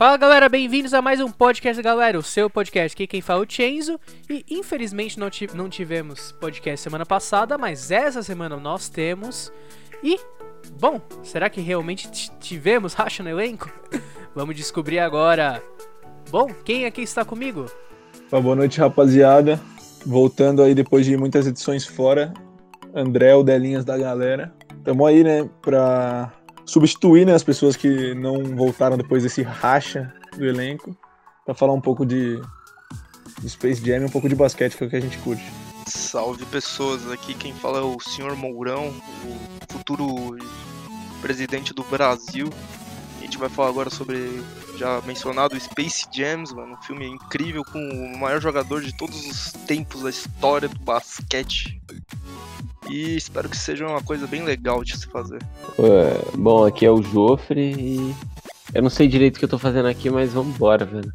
Fala galera, bem-vindos a mais um podcast, galera. O seu podcast aqui, quem fala é o Chenzo. E infelizmente não, não tivemos podcast semana passada, mas essa semana nós temos. E, bom, será que realmente tivemos racha no elenco? Vamos descobrir agora. Bom, quem aqui está comigo? Boa noite, rapaziada. Voltando aí depois de muitas edições fora. André, o Delinhas da galera. Tamo aí, né, pra substituir né, as pessoas que não voltaram depois desse racha do elenco, para falar um pouco de, de Space Jam e um pouco de basquete, que é o que a gente curte. Salve pessoas, aqui quem fala é o senhor Mourão, o futuro presidente do Brasil. A gente vai falar agora sobre já mencionado Space Jams, mano, um filme incrível com o maior jogador de todos os tempos da história do basquete. E espero que seja uma coisa bem legal de se fazer. É, bom, aqui é o Jofre e eu não sei direito o que eu tô fazendo aqui, mas vamos embora, velho.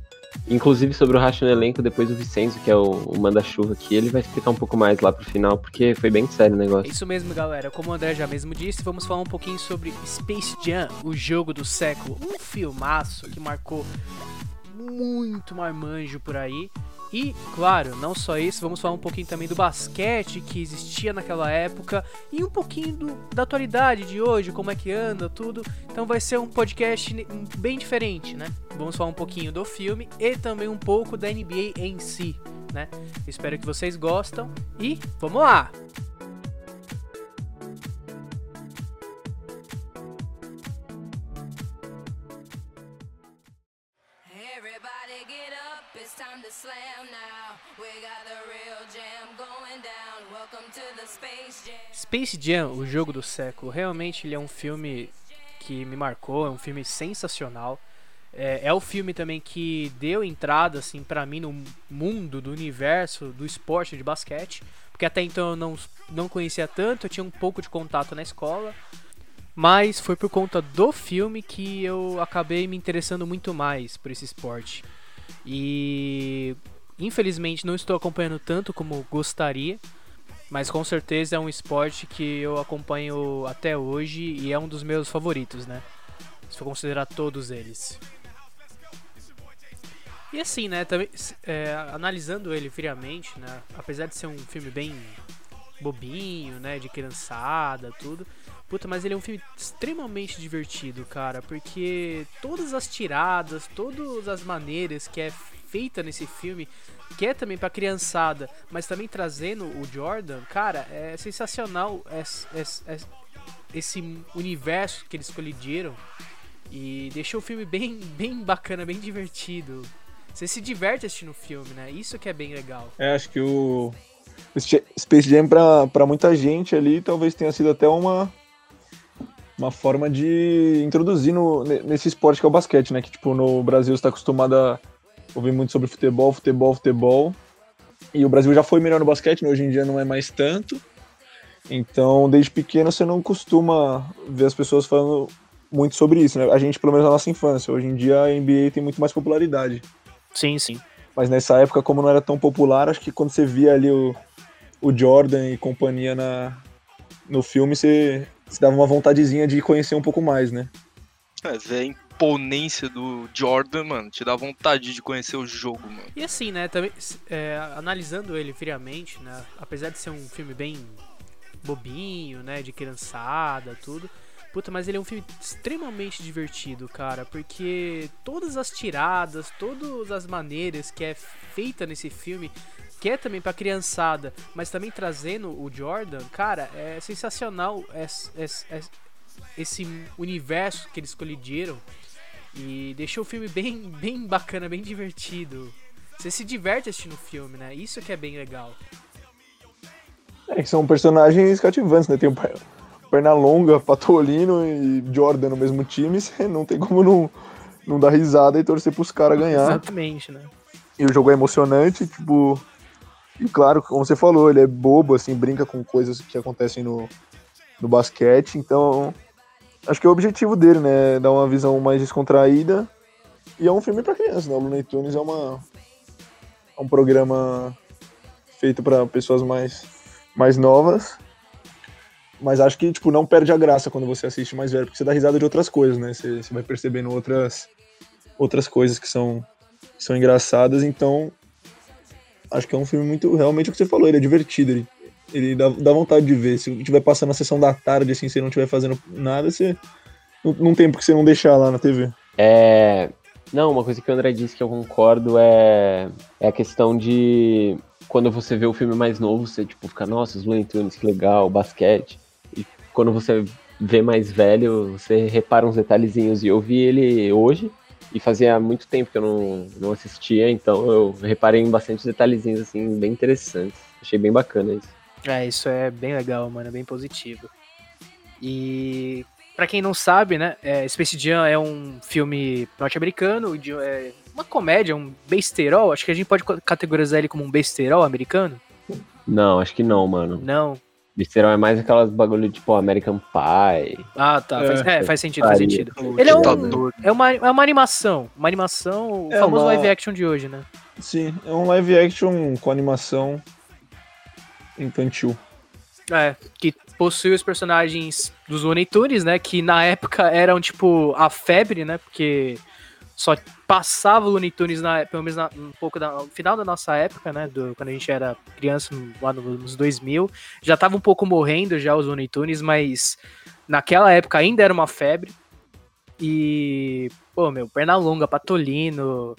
Inclusive sobre o racha no elenco, depois o Vicenzo, que é o, o manda-chuva aqui, ele vai explicar um pouco mais lá pro final, porque foi bem sério o negócio. Isso mesmo, galera. Como o André já mesmo disse, vamos falar um pouquinho sobre Space Jam, o jogo do século. Um filmaço que marcou muito marmanjo por aí. E, claro, não só isso, vamos falar um pouquinho também do basquete que existia naquela época e um pouquinho do, da atualidade de hoje, como é que anda, tudo. Então vai ser um podcast bem diferente, né? Vamos falar um pouquinho do filme e também um pouco da NBA em si, né? Espero que vocês gostam e vamos lá! Space Jam, o jogo do século, realmente ele é um filme que me marcou, é um filme sensacional. É, é o filme também que deu entrada assim para mim no mundo do universo do esporte de basquete, porque até então eu não, não conhecia tanto, eu tinha um pouco de contato na escola, mas foi por conta do filme que eu acabei me interessando muito mais por esse esporte. E infelizmente não estou acompanhando tanto como gostaria, mas com certeza é um esporte que eu acompanho até hoje e é um dos meus favoritos, né? Se for considerar todos eles. E assim, né, também, é, analisando ele friamente, né, apesar de ser um filme bem bobinho, né, de criançada, tudo, puta, mas ele é um filme extremamente divertido, cara, porque todas as tiradas, todas as maneiras que é feita nesse filme que é também pra criançada, mas também trazendo o Jordan, cara, é sensacional esse universo que eles colidiram e deixou o filme bem, bem bacana, bem divertido. Você se diverte assistindo o filme, né? Isso que é bem legal. É, acho que o Space Jam pra, pra muita gente ali talvez tenha sido até uma uma forma de introduzir no, nesse esporte que é o basquete, né? Que tipo no Brasil está acostumado a ouvir muito sobre futebol, futebol, futebol. E o Brasil já foi melhor no basquete, né? hoje em dia não é mais tanto. Então, desde pequeno você não costuma ver as pessoas falando muito sobre isso, né? A gente, pelo menos na nossa infância. Hoje em dia a NBA tem muito mais popularidade. Sim, sim. Mas nessa época, como não era tão popular, acho que quando você via ali o, o Jordan e companhia na, no filme, você, você dava uma vontadezinha de conhecer um pouco mais, né? É, ver imponência do Jordan, mano, te dá vontade de conhecer o jogo, mano. E assim, né, também, é, analisando ele friamente, né, apesar de ser um filme bem bobinho, né, de criançada, tudo, puta, mas ele é um filme extremamente divertido, cara, porque todas as tiradas, todas as maneiras que é feita nesse filme, que é também pra criançada, mas também trazendo o Jordan, cara, é sensacional é, é, esse universo que eles colidiram e deixou o filme bem, bem bacana, bem divertido. Você se diverte assistindo o filme, né? Isso que é bem legal. É, que são personagens cativantes, né? Tem o Pernalonga, Patolino e Jordan no mesmo time, você não tem como não, não dar risada e torcer pros caras ganhar. Exatamente, né? E o jogo é emocionante, tipo. E claro, como você falou, ele é bobo, assim, brinca com coisas que acontecem no, no basquete, então acho que é o objetivo dele, né? Dar uma visão mais descontraída. E é um filme para criança, né? O Looney Tunes é, uma, é um programa feito para pessoas mais, mais novas. Mas acho que, tipo, não perde a graça quando você assiste mais velho, porque você dá risada de outras coisas, né? Você, você vai percebendo outras, outras coisas que são, que são engraçadas, então acho que é um filme muito, realmente o que você falou, ele é divertido, ele, ele dá, dá vontade de ver, se estiver passando a sessão da tarde, assim, se não estiver fazendo nada, você não, não tem por que você não deixar lá na TV. É. Não, uma coisa que o André disse que eu concordo é, é a questão de quando você vê o filme mais novo, você tipo fica, nossa, os Looney Tunes, que legal, basquete. E quando você vê mais velho, você repara uns detalhezinhos. E eu vi ele hoje, e fazia muito tempo que eu não, não assistia, então eu reparei em bastante detalhezinhos assim, bem interessantes. Achei bem bacana isso. É, isso é bem legal, mano, é bem positivo. E para quem não sabe, né, é, Space Jam é um filme norte-americano, é uma comédia, um besterol. Acho que a gente pode categorizar ele como um besterol americano. Não, acho que não, mano. Não. Besterol é mais aquelas bagulho tipo American Pie. Ah, tá. É, faz, é, faz sentido, faz sentido. Ele é, um, é, uma, é uma animação. Uma animação, o é famoso uma... live action de hoje, né? Sim, é um live action com animação infantil. É, que possui os personagens dos Looney Tunes, né? Que na época eram, tipo, a febre, né? Porque só passava o Looney Tunes, na, pelo menos na, um pouco da, no final da nossa época, né? Do, quando a gente era criança, lá nos 2000. Já tava um pouco morrendo já os Looney Tunes, mas naquela época ainda era uma febre. E, pô, meu, Pernalonga, Patolino,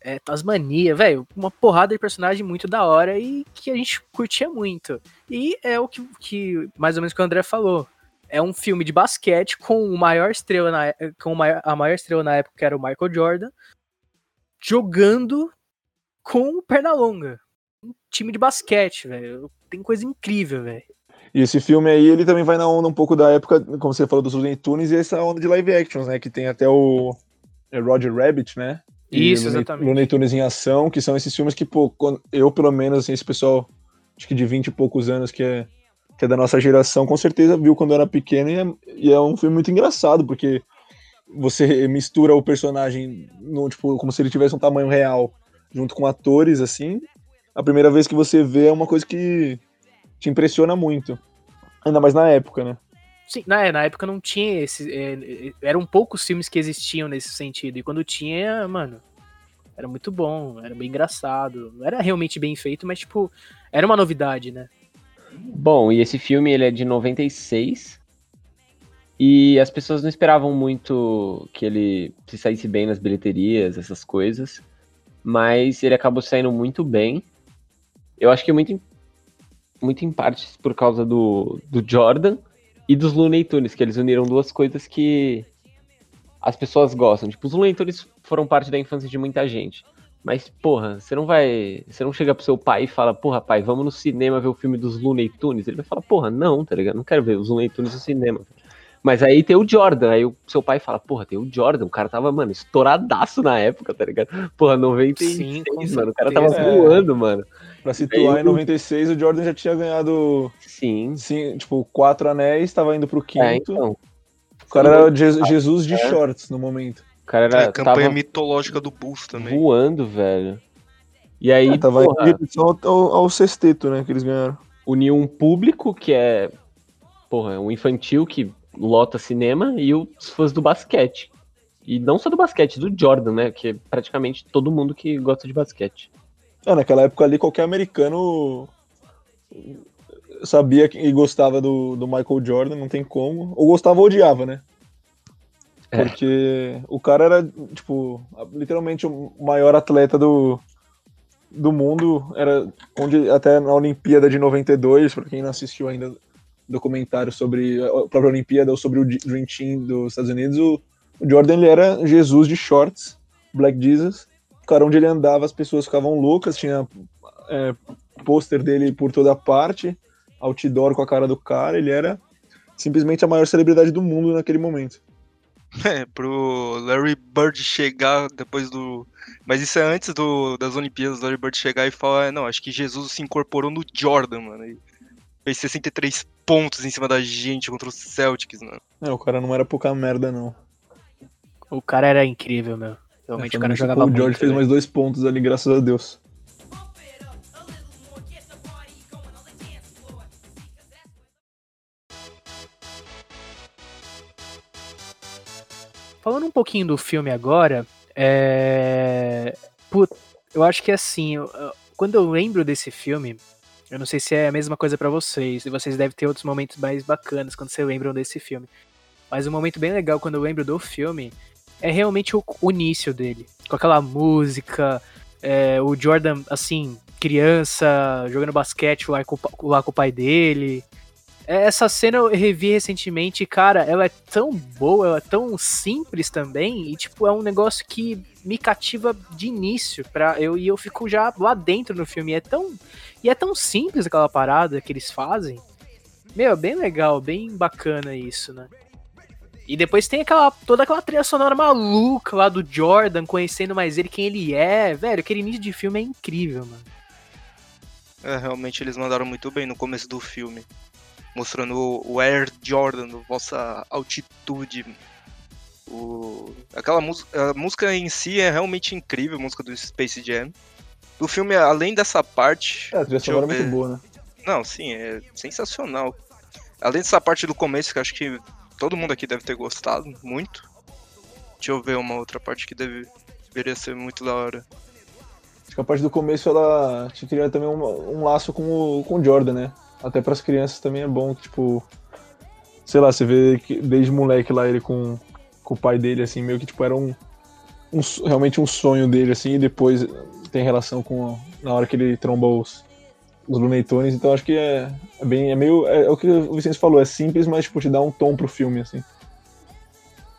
é, Tasmania, velho, uma porrada de personagem muito da hora e que a gente curtia muito. E é o que, que mais ou menos que o André falou. É um filme de basquete com o maior estrela na, com a maior estrela na época, que era o Michael Jordan, jogando com o Pernalonga. Um time de basquete, velho. Tem coisa incrível, velho. E esse filme aí, ele também vai na onda um pouco da época, como você falou, dos Looney Tunes, e essa onda de live actions, né? Que tem até o é Roger Rabbit, né? Isso, exatamente. Looney Tunes em Ação, que são esses filmes que, pô, eu, pelo menos, assim, esse pessoal, acho que de 20 e poucos anos, que é, que é da nossa geração, com certeza viu quando era pequeno, e é, e é um filme muito engraçado, porque você mistura o personagem, no, tipo, como se ele tivesse um tamanho real, junto com atores, assim. A primeira vez que você vê é uma coisa que te impressiona muito. Ainda mais na época, né? Sim, na, na época não tinha esse. É, eram poucos filmes que existiam nesse sentido. E quando tinha, mano, era muito bom, era bem engraçado. Não era realmente bem feito, mas, tipo, era uma novidade, né? Bom, e esse filme ele é de 96. E as pessoas não esperavam muito que ele se saísse bem nas bilheterias, essas coisas. Mas ele acabou saindo muito bem. Eu acho que muito, muito em partes por causa do, do Jordan e dos Looney Tunes, que eles uniram duas coisas que as pessoas gostam. Tipo, os Looney Tunes foram parte da infância de muita gente. Mas, porra, você não vai. Você não chega pro seu pai e fala, porra, pai, vamos no cinema ver o filme dos Looney Tunes. Ele vai falar, porra, não, tá ligado? Não quero ver os Looney Tunes no cinema. Mas aí tem o Jordan, aí o seu pai fala, porra, tem o Jordan, o cara tava, mano, estouradaço na época, tá ligado? Porra, 96, Sim, mano, o cara tava é. voando, mano. Pra situar, em 96 o Jordan já tinha ganhado. Sim. sim tipo, quatro anéis, tava indo pro é, quinto. É, então. O cara era Jesus de é. shorts no momento. O cara era. É, a campanha mitológica do Bulls também. Voando, velho. E aí. É, tava porra, em direção ao, ao sexteto, né, que eles ganharam. Uniu um público que é. Porra, um infantil que lota cinema e os fãs do basquete. E não só do basquete, do Jordan, né? Que é praticamente todo mundo que gosta de basquete. É, naquela época ali, qualquer americano sabia e gostava do, do Michael Jordan, não tem como. Ou gostava ou odiava, né? É. Porque o cara era, tipo, literalmente o maior atleta do, do mundo. Era onde até na Olimpíada de 92, para quem não assistiu ainda documentário sobre a própria Olimpíada ou sobre o Dream Team dos Estados Unidos, o, o Jordan ele era Jesus de shorts, Black Jesus o cara onde ele andava as pessoas ficavam loucas, tinha é, pôster dele por toda parte, outdoor com a cara do cara, ele era simplesmente a maior celebridade do mundo naquele momento. É, pro Larry Bird chegar depois do. Mas isso é antes do, das Olimpíadas, Larry Bird chegar e falar: não, acho que Jesus se incorporou no Jordan, mano. E fez 63 pontos em cima da gente contra os Celtics, mano. É, o cara não era pouca merda, não. O cara era incrível, meu. Realmente é, o cara jogava o muito. O George fez mais dois pontos ali, graças a Deus. Falando um pouquinho do filme agora, É. Put... Eu acho que assim, eu- quando eu lembro desse filme, eu não sei se é a mesma coisa pra vocês, e vocês devem ter outros momentos mais bacanas quando vocês lembram desse filme. Mas um momento bem legal quando eu lembro do filme é realmente o, o início dele. Com aquela música, é, o Jordan, assim, criança, jogando basquete lá com, lá com o pai dele. É, Essa cena eu revi recentemente, cara, ela é tão boa, ela é tão simples também, e tipo, é um negócio que me cativa de início para eu e eu fico já lá dentro no filme. E é tão e é tão simples aquela parada que eles fazem. Meu, bem legal, bem bacana isso, né? E depois tem aquela toda aquela trilha sonora maluca lá do Jordan, conhecendo mais ele quem ele é, velho, aquele início de filme é incrível, mano. É, realmente eles mandaram muito bem no começo do filme. Mostrando o Air Jordan, vossa altitude. O... Aquela música, a música em si é realmente incrível, a música do Space Jam. Do filme, além dessa parte. É, a trilha sonora é muito boa, né? Não, sim, é sensacional. Além dessa parte do começo, que acho que todo mundo aqui deve ter gostado muito. Deixa eu ver uma outra parte que deve, deveria ser muito da hora. Acho que a parte do começo ela te cria também um, um laço com o, com o Jordan, né? Até pras crianças também é bom tipo. Sei lá, você vê que desde moleque lá ele com, com o pai dele, assim, meio que tipo, era um, um realmente um sonho dele, assim, e depois tem relação com na hora que ele tromba os, os Looney Tunes, então acho que é, é bem. É meio. É, é o que o Vicente falou, é simples, mas tipo, te dá um tom pro filme, assim.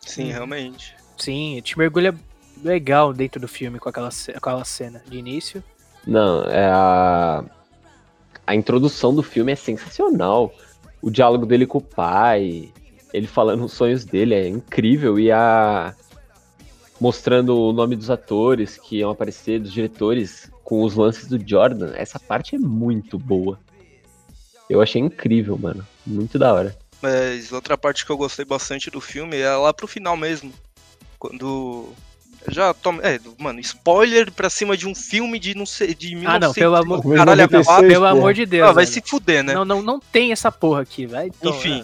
Sim, realmente. Sim, te mergulha legal dentro do filme com aquela, ce- aquela cena de início. Não, é a. A introdução do filme é sensacional. O diálogo dele com o pai, ele falando os sonhos dele é incrível. E a. Mostrando o nome dos atores que iam aparecer, dos diretores, com os lances do Jordan. Essa parte é muito boa. Eu achei incrível, mano. Muito da hora. Mas outra parte que eu gostei bastante do filme é lá pro final mesmo. Quando. Já toma. É, mano, spoiler pra cima de um filme de não sei. De 1900, Ah, não, pelo amor- Caralho, 96, Pelo amor de Deus. Ah, vai velho. se fuder, né? Não, não, não tem essa porra aqui, vai. Então, Enfim.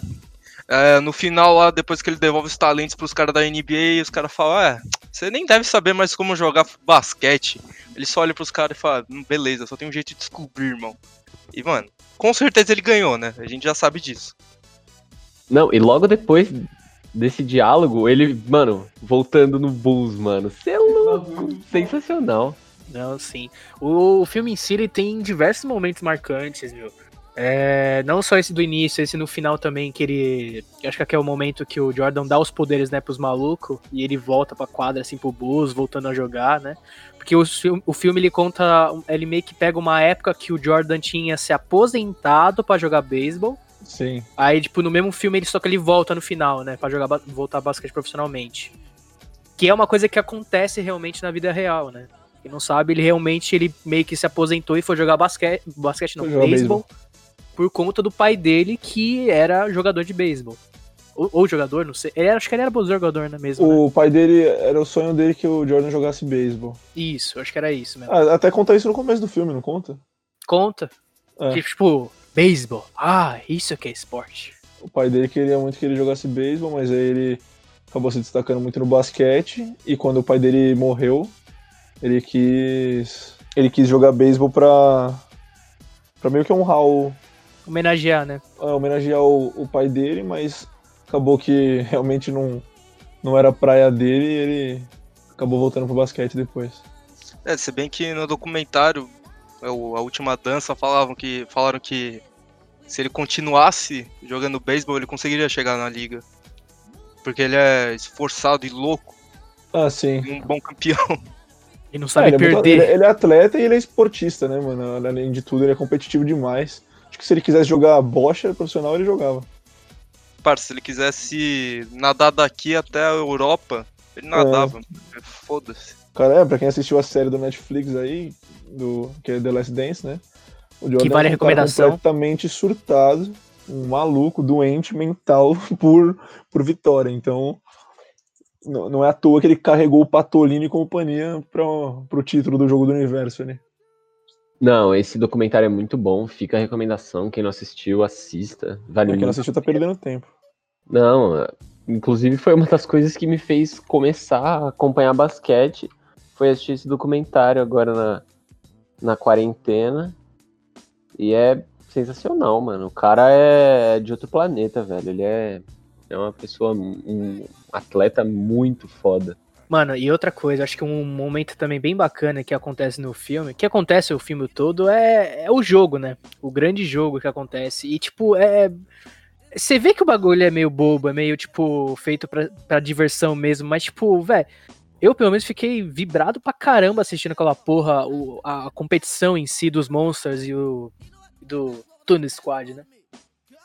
é, no final lá, depois que ele devolve os talentos pros caras da NBA, os caras falam, é, você nem deve saber mais como jogar basquete. Ele só olha pros caras e fala, "Hum, beleza, só tem um jeito de descobrir, irmão. E, mano, com certeza ele ganhou, né? A gente já sabe disso. Não, e logo depois desse diálogo, ele, mano, voltando no Bulls, mano. Você é louco. Sensacional. Não, sim. O, o filme em si ele tem diversos momentos marcantes, viu? É, não só esse do início, esse no final também, que ele. Acho que aqui é o momento que o Jordan dá os poderes, né, pros malucos, e ele volta pra quadra, assim, pro Bulls, voltando a jogar, né? Porque o, filme- o filme ele conta. Ele meio que pega uma época que o Jordan tinha se aposentado pra jogar beisebol. Sim. Aí, tipo, no mesmo filme, ele só que ele volta no final, né? Pra jogar, voltar basquete profissionalmente. Que é uma coisa que acontece realmente na vida real, né? Quem não sabe, ele realmente, ele meio que se aposentou e foi jogar basquete, basquete não, beisebol, por conta do pai dele, que era jogador de beisebol. Ou, ou jogador, não sei. Ele era- acho que ele era bom jogador, né, mesmo, né? O pai dele, era o sonho dele que o Jordan jogasse beisebol. Isso, acho que era isso mesmo. Ah, até conta isso no começo do filme, não conta? Conta. É. Que, tipo, beisebol. Ah, isso que é esporte. O pai dele queria muito que ele jogasse beisebol, mas aí ele acabou se destacando muito no basquete. E quando o pai dele morreu, ele quis. Ele quis jogar beisebol pra. pra meio que honrar o. Homenagear, né? é, homenagear o, o pai dele, mas acabou que realmente não, não era praia dele e ele acabou voltando pro basquete depois. É, se bem que no documentário, a última dança, falavam que, falaram que se ele continuasse jogando beisebol, ele conseguiria chegar na liga. Porque ele é esforçado e louco, Ah, sim. e um bom campeão. E não É, sabe ele, é muito- perder. ele- ele é atleta e ele é esportista, né, mano? Além de tudo, ele é competitivo demais. Acho que se ele quisesse jogar bocha profissional, ele jogava. Parça, se ele quisesse nadar daqui até a Europa, ele nadava. Foda-se. Cara, é, pra quem assistiu a série do Netflix aí, do, que é The Last Dance, né? O Jordan Que vale a é recomendação. completamente surtado, um maluco, doente mental por, por vitória. Então, não, não é à toa que ele carregou o Patolino e companhia pra, pro título do jogo do universo ali. Não, esse documentário é muito bom. Fica a recomendação. Quem não assistiu, assista. Vale Pra quem não assistiu tá perdendo tempo. Não, Inclusive foi uma das coisas que me fez começar a acompanhar basquete. Foi assistir esse documentário agora na, na quarentena. E é sensacional, mano. O cara é de outro planeta, velho. Ele é, é uma pessoa, um atleta muito foda. Mano, e outra coisa, acho que um momento também bem bacana que acontece no filme, que acontece o filme todo, é, é o jogo, né? O grande jogo que acontece. E, tipo, é. Você vê que o bagulho é meio bobo, é meio, tipo, feito pra, pra diversão mesmo, mas, tipo, velho. Eu, pelo menos, fiquei vibrado pra caramba assistindo aquela porra, o, a competição em si dos Monsters e o. do Tune Squad, né?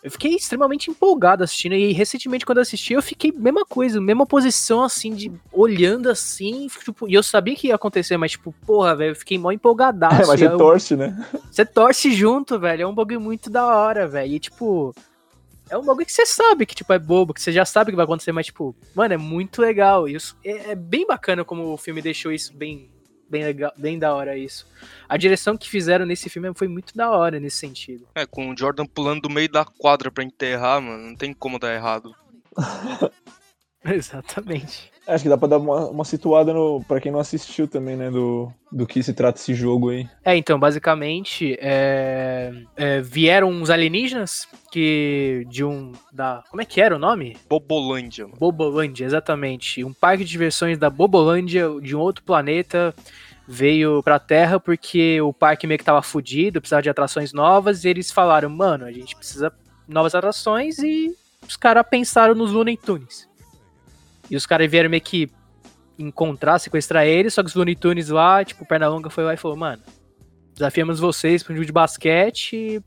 Eu fiquei extremamente empolgado assistindo. E recentemente, quando eu assisti, eu fiquei mesma coisa, mesma posição, assim, de olhando assim. Tipo, e eu sabia que ia acontecer, mas, tipo, porra, velho, eu fiquei mó empolgadaço. É, mas você eu, torce, né? Você torce junto, velho. É um bagulho muito da hora, velho. E, tipo. É um bagulho que você sabe que, tipo, é bobo, que você já sabe que vai acontecer, mas, tipo, mano, é muito legal. Isso é, é bem bacana como o filme deixou isso bem bem legal, bem da hora isso. A direção que fizeram nesse filme foi muito da hora nesse sentido. É, com o Jordan pulando do meio da quadra para enterrar, mano, não tem como dar errado. Exatamente. Acho que dá pra dar uma, uma situada no, pra quem não assistiu também, né? Do, do que se trata esse jogo aí. É, então, basicamente, é, é, vieram uns alienígenas que de um. da Como é que era o nome? Bobolândia. Mano. Bobolândia, exatamente. Um parque de diversões da Bobolândia, de um outro planeta, veio pra Terra porque o parque meio que tava fudido, precisava de atrações novas, e eles falaram, mano, a gente precisa de novas atrações, e os caras pensaram nos Looney Tunes. E os caras vieram meio que encontrar, sequestrar eles, só que os Looney Tunes lá, tipo, o Pernalonga foi lá e falou, mano, desafiamos vocês para um jogo de basquete,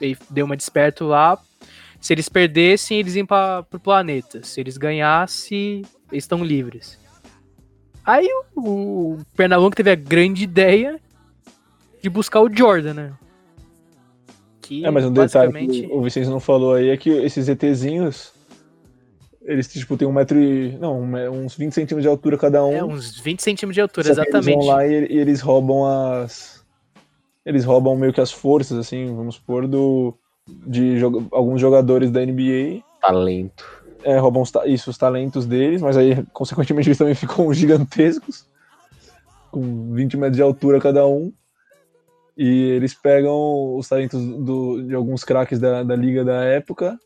e deu uma desperto lá, se eles perdessem, eles iam para pro planeta, se eles ganhassem, eles estão livres. Aí o, o Pernalonga teve a grande ideia de buscar o Jordan, né? Que, é, mas um basicamente... detalhe que o Vicente não falou aí é que esses ETzinhos eles, tipo, tem um metro e. Não, uns 20 centímetros de altura cada um. É, uns 20 centímetros de altura, exatamente. Eles vão lá e, e, eles roubam as. Eles roubam meio que as forças, assim, vamos supor, do. De alguns jogadores da NBA. Talento. É, roubam os, isso, os talentos deles, mas aí, consequentemente, eles também ficam gigantescos. Com 20 metros de altura cada um. E eles pegam os talentos do, de alguns craques da, da liga da época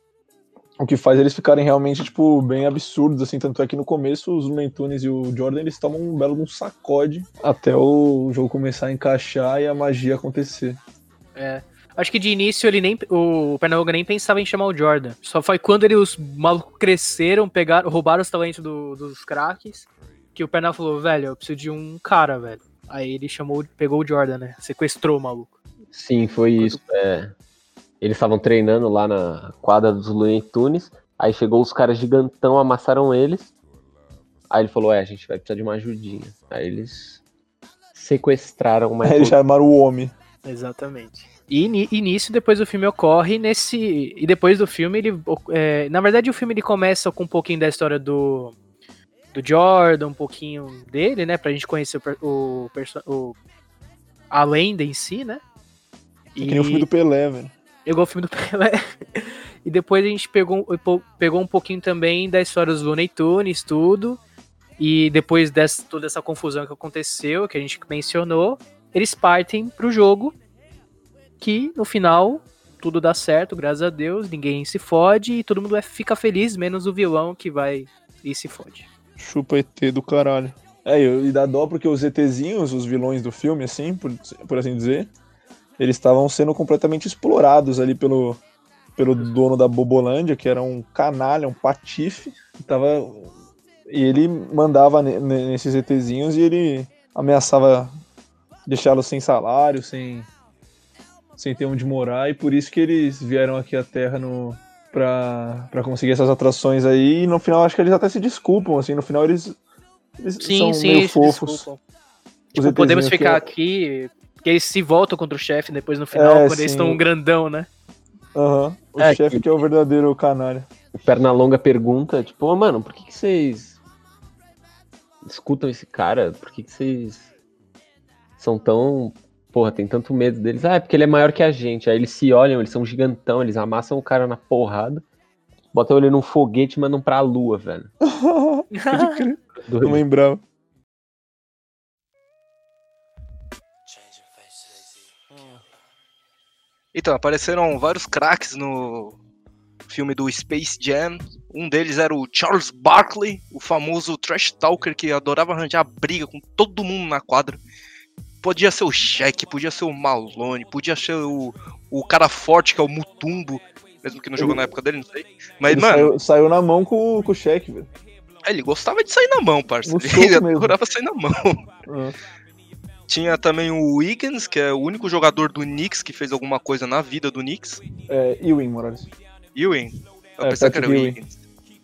o que faz eles ficarem realmente, tipo, bem absurdos, assim, tanto é que no começo os Looney Tunes e o Jordan, eles tomam um belo um sacode até o jogo começar a encaixar e a magia acontecer. É. Acho que de início ele nem. O Pernalonga nem pensava em chamar o Jordan. Só foi quando ele, os malucos cresceram, pegaram, roubaram os talentos do, dos craques, que o Pernal falou, velho, eu preciso de um cara, velho. Aí ele chamou, pegou o Jordan, né? Sequestrou o maluco. Sim, foi Enquanto... isso. É. Eles estavam treinando lá na quadra dos Looney Tunes. Aí chegou os caras gigantão, amassaram eles. Aí ele falou: É, a gente vai precisar de uma ajudinha. Aí eles sequestraram mais. Aí eles chamaram o homem. Exatamente. E, e nisso, depois o filme ocorre nesse. E depois do filme, ele. É, na verdade, o filme ele começa com um pouquinho da história do. Do Jordan, um pouquinho dele, né? Pra gente conhecer o. o, o a lenda em si, né? E... É que nem o filme do Pelé, velho igual o filme do Pelé. e depois a gente pegou, pegou um pouquinho também da história dos Looney Tunes, tudo. E depois dessa toda essa confusão que aconteceu, que a gente mencionou, eles partem pro jogo. Que no final tudo dá certo, graças a Deus, ninguém se fode e todo mundo é, fica feliz, menos o vilão que vai e se fode. Chupa ET do caralho. É, e dá dó porque os ETzinhos, os vilões do filme, assim, por, por assim dizer, eles estavam sendo completamente explorados ali pelo, pelo dono da Bobolândia, que era um canalha, um patife, tava, e ele mandava nesses ETzinhos e ele ameaçava deixá-los sem salário, sem, sem ter onde morar, e por isso que eles vieram aqui à Terra no, pra, pra conseguir essas atrações aí, e no final acho que eles até se desculpam, assim, no final eles, eles sim, são sim, meio fofos. Tipo, podemos ficar aqui que eles se voltam contra o chefe depois no final, é, quando sim. eles estão um grandão, né? Aham. Uhum. O é, chefe que... que... é o verdadeiro canalha. O Pernalonga pergunta, tipo, oh, mano, por que, que vocês escutam esse cara? Por que, que vocês são tão. Porra, tem tanto medo deles. Ah, é porque ele é maior que a gente. Aí eles se olham, eles são gigantão, eles amassam o cara na porrada. Botam ele num foguete e mandam pra lua, velho. Não lembrava. Então, apareceram vários craques no filme do Space Jam. Um deles era o Charles Barkley, o famoso trash talker que adorava arranjar briga com todo mundo na quadra. Podia ser o Shaq, podia ser o Malone, podia ser o, o cara forte que é o Mutumbo, mesmo que não jogou Ele- na época dele, não sei. Mas, mano, saiu, saiu na mão com, o- com o cheque, velho. ele gostava de sair na mão, parça. No Ele mesmo. adorava sair na mão. Ah. Tinha também o Wiggins, que é o único jogador do Knicks que fez alguma coisa na vida do Knicks. É, Ewing, Morales. Ewing? Eu É, pensei que era o. Wiggins.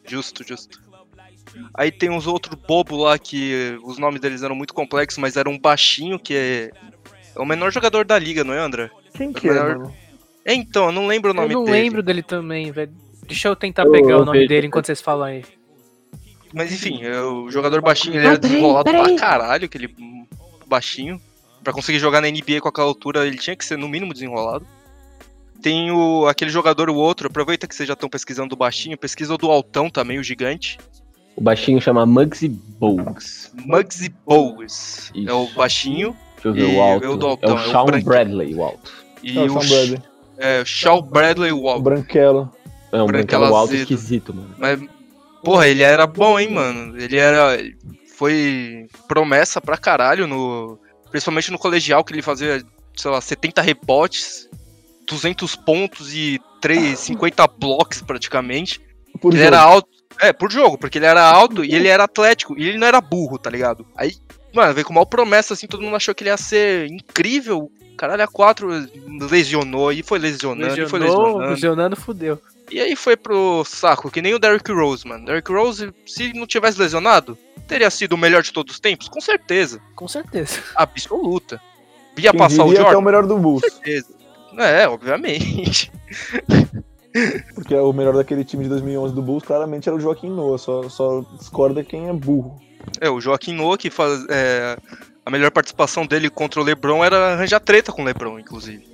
Justo, justo. Aí tem uns outros bobos lá que os nomes deles eram muito complexos, mas era um baixinho que é, é o menor jogador da liga, não é, André? Quem que é, Melhor- mano? É, então, eu não lembro o Eu nome não dele. lembro dele também, velho. Deixa eu tentar Eu- pegar eu o nome vejo. dele enquanto vocês falam aí. Mas enfim, é o jogador baixinho, ele era desenrolado pra caralho, aquele baixinho. Pra conseguir jogar na NBA com aquela altura, ele tinha que ser no mínimo desenrolado. Tem o, aquele jogador, o outro, aproveita que vocês já estão pesquisando do baixinho, pesquisa o do altão também, o gigante. O baixinho chama Muggsy Bogues. Muggsy Bogues. É o Isso. baixinho Deixa eu ver E o alto. eu do é altão, o é o Sean branquinho. Bradley, o alto. e É o o, Sean Bradley. é, Shaw Bradley O Wall. Branquelo. É um Branquela branquelo alto azedo. esquisito, mano. Mas, porra, ele era bom, hein, mano. Ele era. Foi promessa pra caralho, no, principalmente no colegial, que ele fazia, sei lá, 70 rebotes, 200 pontos e 3, 50 blocos praticamente. Por ele jogo. era alto. É, por jogo, porque ele era alto e ele era atlético. E ele não era burro, tá ligado? Aí, mano, veio com uma promessa assim, todo mundo achou que ele ia ser incrível. Caralho, a 4 lesionou e foi lesionando, e foi Lesionou, lesionando. lesionando, fudeu. E aí foi pro saco, que nem o Derrick Rose, mano. Derrick Rose, se não tivesse lesionado, teria sido o melhor de todos os tempos? Com certeza. Com certeza. Absoluta. Ia Quem passar o diria que é o Jordan? melhor do Com Bulls. certeza. É, obviamente. Porque o melhor daquele time de 2011 do Bulls claramente era o Joaquim Noah. Só, só discorda quem é burro. É, o Joaquim Noah, que faz. é, a melhor participação dele contra o LeBron era arranjar treta com o LeBron, inclusive.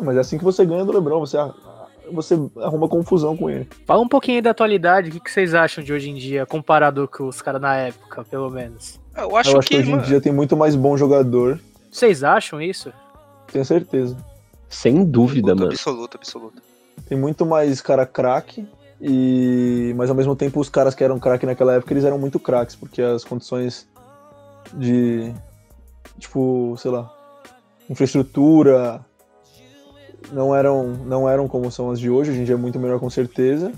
Mas é assim que você ganha do LeBron. Você, você arruma confusão com ele. Fala um pouquinho aí da atualidade, o que que vocês acham de hoje em dia, comparado com os caras na época, pelo menos? Eu acho, Eu acho que, que, hoje em mano, dia tem muito mais bom jogador. Vocês acham isso? Tenho certeza. Sem dúvida, absoluta, mano. absoluta, absoluta. Tem muito mais cara craque. E... Mas ao mesmo tempo os caras que eram craque naquela época, eles eram muito craques. Porque as condições de... Tipo, sei lá... Infraestrutura... Não eram, não eram como são as de hoje. Hoje em dia é muito melhor com certeza.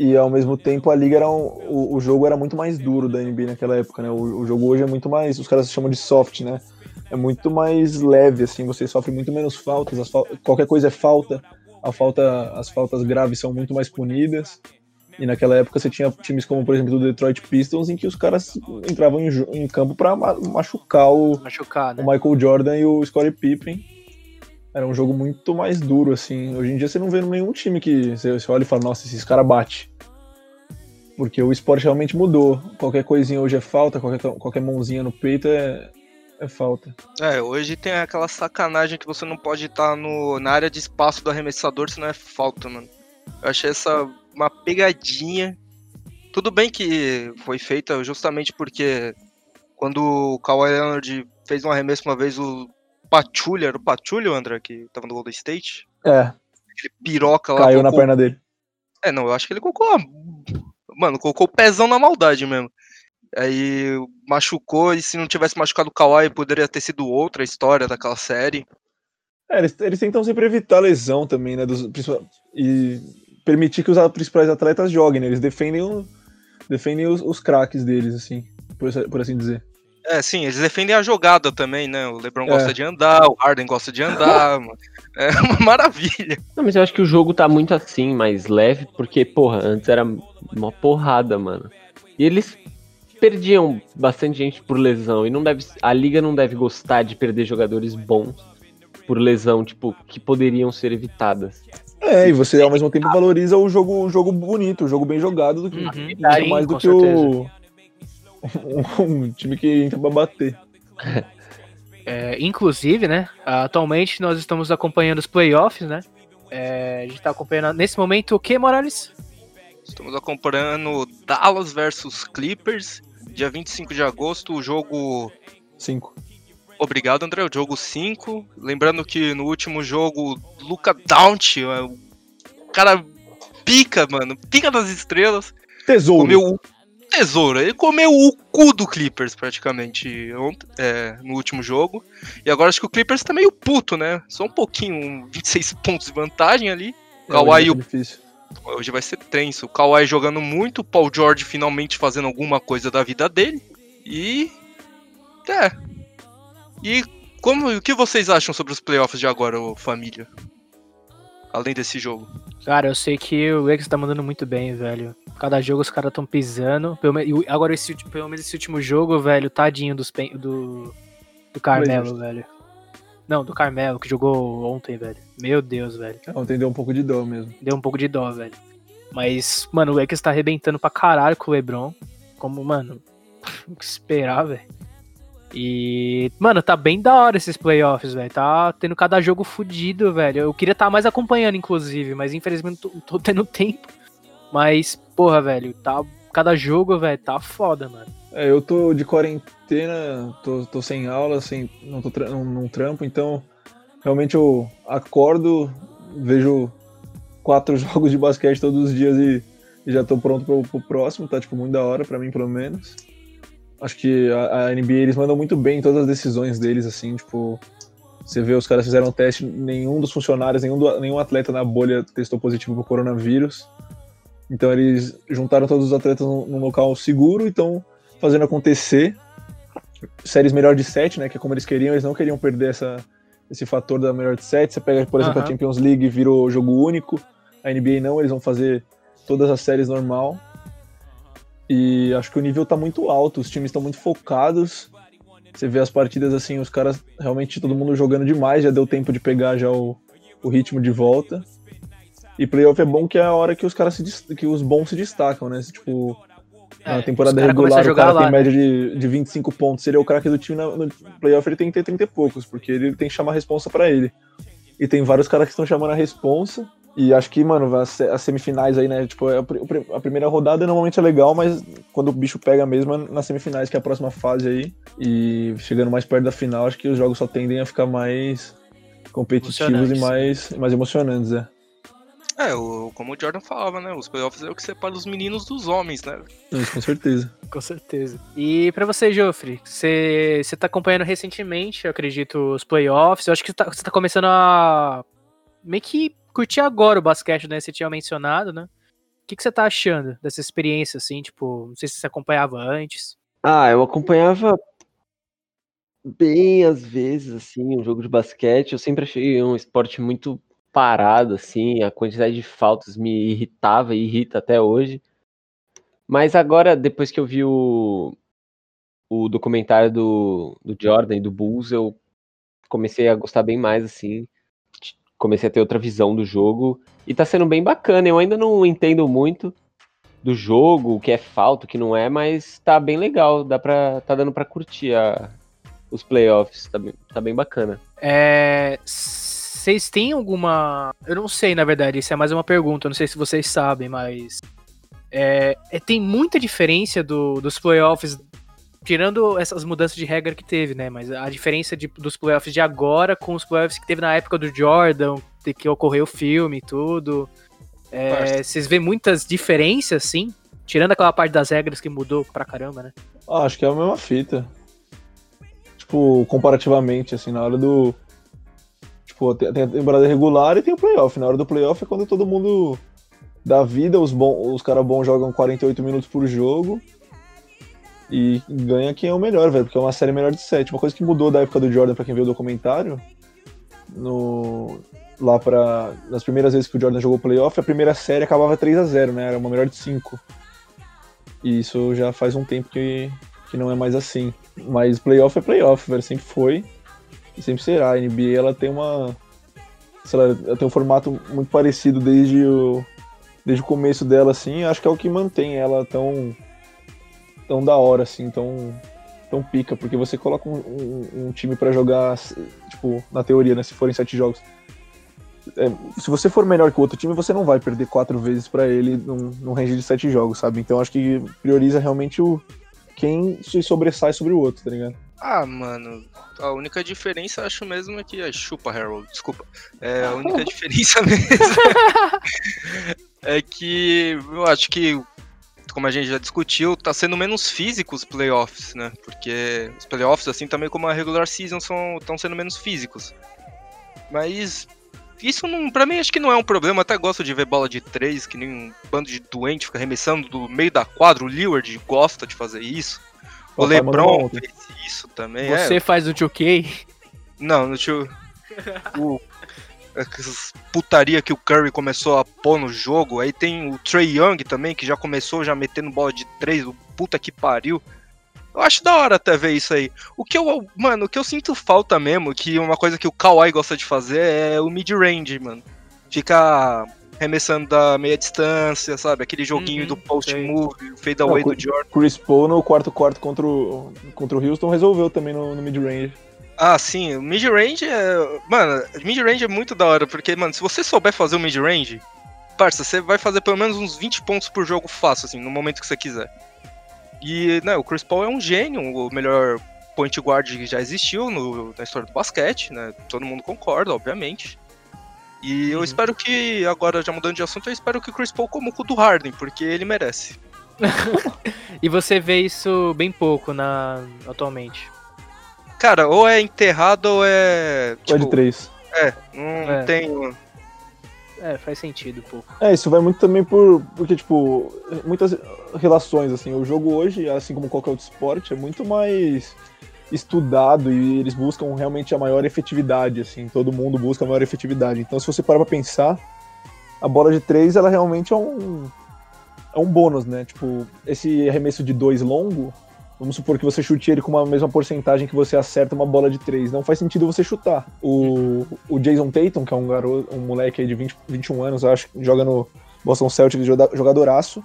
E ao mesmo tempo a liga era um, o, o jogo era muito mais duro da NBA naquela época, né? O, o jogo hoje é muito mais, os caras chamam de soft, né? É muito mais leve assim, você sofre muito menos faltas, as fal- qualquer coisa é falta, a falta, as faltas graves são muito mais punidas. E naquela época você tinha times como, por exemplo, o Detroit Pistons, em que os caras entravam em, em campo para machucar o, Machucar, né? o Michael Jordan e o Scottie Pippen. Era um jogo muito mais duro, assim. Hoje em dia você não vê nenhum time que você, você olha e fala, nossa, esses caras bate. Porque o esporte realmente mudou. Qualquer coisinha hoje é falta, qualquer, qualquer mãozinha no peito é, é falta. É, hoje tem aquela sacanagem que você não pode estar no, na área de espaço do arremessador se não é falta, mano. Eu achei essa uma pegadinha. Tudo bem que foi feita justamente porque quando o Kawhi Leonard fez um arremesso uma vez, o Patulha, era o Patulha, André, que tava no Golden State? É, Aquele piroca lá. caiu na perna dele. É, não, eu acho que ele colocou a... Mano, colocou o pezão na maldade mesmo. Aí machucou, e se não tivesse machucado o Kawhi, poderia ter sido outra história daquela série. É, eles, eles tentam sempre evitar lesão também, né? Dos, e permitir que os principais atletas joguem, né? Eles defendem, o- defendem os, os craques deles, assim, por, por assim dizer. É, sim, eles defendem a jogada também, né? O LeBron É. gosta de andar, o Harden gosta de andar, mano. É uma maravilha. Não, mas eu acho que o jogo tá muito assim, mais leve, porque, porra, antes era uma porrada, mano. E eles perdiam bastante gente por lesão. E não deve. A liga não deve gostar de perder jogadores bons por lesão, tipo, que poderiam ser evitadas. É, e você ao mesmo tempo valoriza o jogo, o jogo bonito, o jogo bem jogado do que Uhum, muito mais do que o um time que entra pra bater. É, inclusive, né, atualmente nós estamos acompanhando os playoffs, né? É, a gente tá acompanhando nesse momento o que, Morales? Estamos acompanhando Dallas versus Clippers, dia 25 de agosto, o jogo 5. Obrigado, André. O jogo 5. Lembrando que no último jogo, Luca Daunt, é o cara pica, mano. Pica das estrelas. Tesouro. Comeu tesouro. Ele comeu o cu do Clippers praticamente ontem, é, no último jogo. E agora acho que o Clippers tá meio puto, né? Só um pouquinho, 26 pontos de vantagem ali. O Kawhi, é o- difícil. hoje vai ser tenso. O Kawhi jogando muito, o Paul George finalmente fazendo alguma coisa da vida dele. E. É. E como, o que vocês acham sobre os playoffs de agora, ô família? Além desse jogo. Cara, eu sei que o Lakers tá mandando muito bem, velho. Cada jogo os caras tão pisando. Pelo, me- e agora, esse, pelo menos esse último jogo, velho, tadinho dos, do, do Carmelo, velho. Não, do Carmelo, que jogou ontem, velho. Meu Deus, velho. Ontem deu um pouco de dor mesmo. Deu um pouco de dó, velho. Mas, mano, o Lakers tá arrebentando pra caralho com o LeBron. Como, mano, o que esperar, velho. E, mano, tá bem da hora esses playoffs, velho. Tá tendo cada jogo fudido, velho. Eu queria estar mais acompanhando, inclusive, mas infelizmente não tô, tô tendo tempo. Mas, porra, velho, tá. Cada jogo, velho, tá foda, mano. É, eu tô de quarentena, tô, tô sem aula, sem, não, tô não, trampo, então realmente eu acordo, vejo quatro jogos de basquete todos os dias e, e já tô pronto pro, pro próximo, tá tipo muito da hora pra mim pelo menos. Acho que a, a NBA eles mandam muito bem em todas as decisões deles, assim, tipo, você vê os caras fizeram um teste, nenhum dos funcionários, nenhum, do- nenhum atleta na bolha testou positivo pro coronavírus. Então eles juntaram todos os atletas num, num local seguro e estão fazendo acontecer. Séries melhor de sete, né? Que é como eles queriam, eles não queriam perder essa, esse fator da melhor de sete. Você pega, por exemplo, Aham. a Champions League virou jogo único. A NBA não, eles vão fazer todas as séries normal. E acho que o nível tá muito alto, os times estão muito focados. Você vê as partidas assim, os caras realmente todo mundo jogando demais, já deu tempo de pegar já o, o ritmo de volta. E playoff é bom que é a hora que os caras se que os bons se destacam, né? Tipo, na É, temporada regular o cara lá, tem né? média de, de 25 pontos, seria o craque do time no playoff ele tem que ter 30 e poucos, porque ele tem que chamar a responsa pra ele. E tem vários caras que estão chamando a responsa. E acho que, mano, as, se- as semifinais aí, né? Tipo, é a, primeira rodada normalmente é legal, mas quando o bicho pega mesmo é nas semifinais, que é a próxima fase aí. E chegando mais perto da final, acho que os jogos só tendem a ficar mais competitivos e mais, mais emocionantes, é. É, o, como o Jordan falava, né? Os playoffs é o que separa os meninos dos homens, né? Isso, com certeza. Com certeza. E pra você, Joffre, você, você tá acompanhando recentemente, eu acredito, os playoffs. Eu acho que você tá, você tá começando a meio que curtir agora o basquete, né? Você tinha mencionado, né? O que, que você tá achando dessa experiência, assim? Tipo, não sei se você acompanhava antes. Ah, eu acompanhava bem às vezes, assim, um jogo de basquete. Eu sempre achei um esporte muito parado, assim. A quantidade de faltas me irritava e irrita até hoje. Mas agora, depois que eu vi o, o documentário do, do Jordan e do Bulls, eu comecei a gostar bem mais, assim. Comecei a ter outra visão do jogo. E tá sendo bem bacana. Eu ainda não entendo muito do jogo, o que é falta, o que não é, mas tá bem legal, dá pra, tá dando pra curtir a, os playoffs, tá bem, tá bem bacana. É, Vocês têm alguma. Eu não sei, na verdade, isso é mais uma pergunta, eu não sei se vocês sabem, mas. É, é, tem muita diferença do, dos playoffs, tirando essas mudanças de regra que teve, né? Mas a diferença de- dos playoffs de agora com os playoffs que teve na época do Jordan, de que ocorreu o filme e tudo. É. Vocês vêem muitas diferenças, sim? Tirando aquela parte das regras que mudou pra caramba, né? Ah, acho que é a mesma fita. Tipo, comparativamente, assim, na hora do. Tipo, tem, tem a temporada regular e tem o playoff. Na hora do playoff é quando todo mundo dá vida, os, bom, os caras bons jogam 48 minutos por jogo. E ganha quem é o melhor, velho, porque é uma série melhor de 7. Uma coisa que mudou da época do Jordan, pra quem viu o documentário, no, lá para nas primeiras vezes que o Jordan jogou playoff, a primeira série acabava 3 a 0 né? Era uma melhor de 5. E isso já faz um tempo que, que não é mais assim. Mas playoff é playoff, velho, sempre foi e sempre será. A NBA ela tem uma sei lá, ela tem um formato muito parecido desde o desde o começo dela assim, acho que é o que mantém ela tão tão da hora assim, tão tão pica, porque você coloca um, um- um time pra jogar tipo, na teoria, né, se forem sete jogos, é, se você for melhor que o outro time, você não vai perder quatro vezes para ele num, num range de sete jogos, sabe? Então acho que prioriza realmente o quem se sobressai sobre o outro, tá ligado? Ah, mano, a única diferença acho mesmo é que. Ai, chupa, Harold, desculpa. É, a única diferença mesmo é que eu acho que, como a gente já discutiu, tá sendo menos físico os playoffs, né? Porque os playoffs, assim também como a regular season, estão sendo menos físicos. Mas isso não, pra mim acho que não é um problema. Eu até gosto de ver bola de três, que nem um bando de doente fica arremessando do meio da quadra. O Lillard gosta de fazer isso. O LeBron fez isso também. Você é. faz o 2K? Não, no tio. o, putaria que o Curry começou a pôr no jogo. Aí tem o Trey Young também, que já começou já metendo bola de três. O puta que pariu. Eu acho da hora até ver isso aí. O que eu, mano, o que eu sinto falta mesmo, que uma coisa que o Kawhi gosta de fazer é o mid-range, mano. Ficar arremessando da meia distância, sabe? Aquele joguinho Uhum, do post sei. move, o fade away Não, do Jordan. Chris Paul no quarto quarto contra o, contra o Houston resolveu também no, no mid-range. Ah, sim, o mid-range é. Mano, mid-range é muito da hora, porque, mano, se você souber fazer o mid-range, parça, você vai fazer pelo menos uns 20 pontos por jogo fácil, assim, no momento que você quiser. E, né, o Chris Paul é um gênio, o melhor point guard que já existiu no- na história do basquete, né? Todo mundo concorda, obviamente. E eu Uhum. espero que, agora já mudando de assunto, eu espero que o Chris Paul como o cu do Harden, porque ele merece. E você vê isso bem pouco na atualmente. Cara, ou é enterrado ou é. Só de Tipo, três. é, não É. tem. É, faz sentido um pouco. É, isso vai muito também por. Porque, tipo, muitas relações, assim. O jogo hoje, assim como qualquer outro esporte, é muito mais estudado e eles buscam realmente a maior efetividade, assim. Todo mundo busca a maior efetividade. Então, se você parar pra pensar, a bola de três, ela realmente é um. É um bônus, né? Tipo, esse arremesso de dois longo, vamos supor que você chute ele com uma mesma porcentagem que você acerta uma bola de três. Não faz sentido você chutar. O, o Jason Tatum, que é um garoto, um moleque aí de 20, 21 anos, acho, que joga no Boston Celtics, joga- jogadoraço.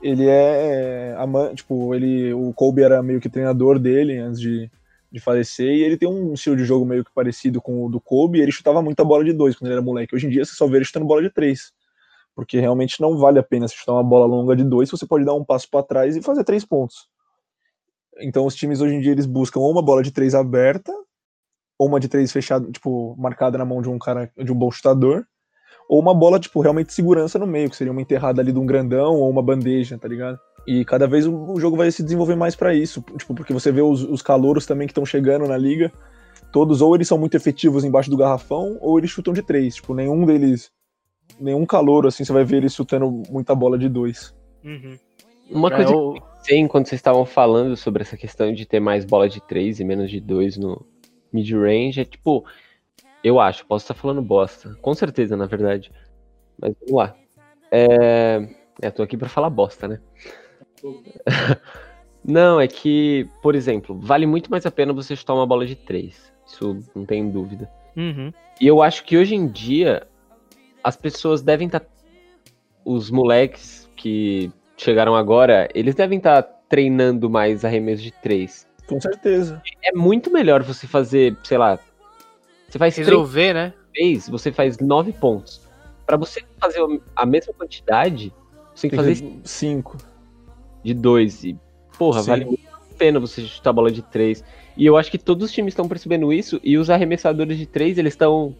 Ele é, ama- tipo, ele, o Kobe era meio que treinador dele antes de, de falecer, e ele tem um estilo de jogo meio que parecido com o do Kobe, ele chutava muita bola de dois quando ele era moleque. Hoje em dia você só vê ele chutando bola de três. Porque realmente não vale a pena chutar uma bola longa de dois, você pode dar um passo para trás e fazer três pontos. Então os times hoje em dia eles buscam ou uma bola de três aberta, ou uma de três fechada, tipo, marcada na mão de um cara, de um bom chutador, ou uma bola, tipo, realmente de segurança no meio, que seria uma enterrada ali de um grandão ou uma bandeja, tá ligado? E cada vez o, jogo vai se desenvolver mais para isso, tipo, porque você vê os, os calouros também que estão chegando na liga, todos ou eles são muito efetivos embaixo do garrafão, ou eles chutam de três, tipo, nenhum deles, nenhum calouro, assim, você vai ver eles chutando muita bola de dois. Uhum. Uma coisa o- que eu pensei enquanto vocês estavam falando sobre essa questão de ter mais bola de 3 e menos de 2 no mid-range é tipo. Eu acho, posso estar falando bosta. Com certeza, na verdade. Mas vamos lá. É. É, tô aqui pra falar bosta, né? Não, é que, por exemplo, vale muito mais a pena você chutar uma bola de 3. Isso não tem dúvida. Uhum. E eu acho que hoje em dia as pessoas devem estar. Os moleques que chegaram agora, eles devem estar treinando mais arremesso de três. Com certeza. É muito melhor você fazer, sei lá. Você faz três Resolver, né? vezes, você faz nove pontos. Pra você fazer a mesma quantidade, você tem que fazer que cinco. de dois. E, porra, Sim. vale muito a pena você chutar a bola de três. E eu acho que todos os times estão percebendo isso. E os arremessadores de três, eles estão.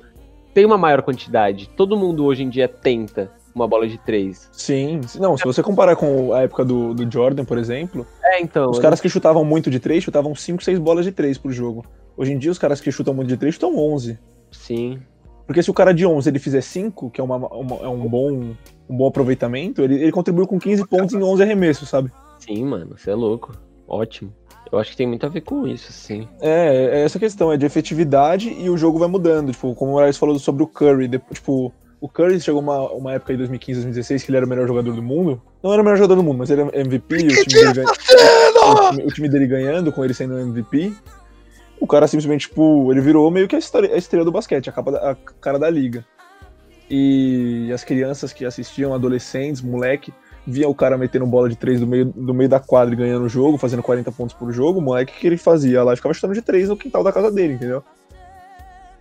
Tem uma maior quantidade. Todo mundo hoje em dia tenta uma bola de três. Sim, não, se você comparar com a época do, do Jordan, por exemplo, É, então. os caras que chutavam muito de três chutavam 5, 6 bolas de três por jogo. Hoje em dia, os caras que chutam muito de três chutam 11. Sim. Porque se o cara de 11 ele fizer 5, que é, uma, uma- é um, bom, um bom aproveitamento, ele, ele contribuiu com 15 pontos em 11 arremessos, sabe? Sim, mano, você é louco. Ótimo. Eu acho que tem muito a ver com isso, sim. É, é essa questão, é de efetividade e o jogo vai mudando. Tipo, como o Moraes falou sobre o Curry, depois, tipo, o Curry chegou uma, uma época aí, 2015, 2016, que ele era o melhor jogador do mundo. Não era o melhor jogador do mundo, mas ele era MVP, o time, dele ganha- o, time, o time dele ganhando, com ele sendo MVP. O cara simplesmente, tipo, ele virou meio que a, história, a estrela do basquete, a, capa da- a cara da liga. E as crianças que assistiam, adolescentes, moleque, via o cara metendo bola de três do meio, do meio da quadra e ganhando o jogo, fazendo 40 pontos por jogo, o moleque o que ele fazia lá ficava chutando de três no quintal da casa dele, entendeu?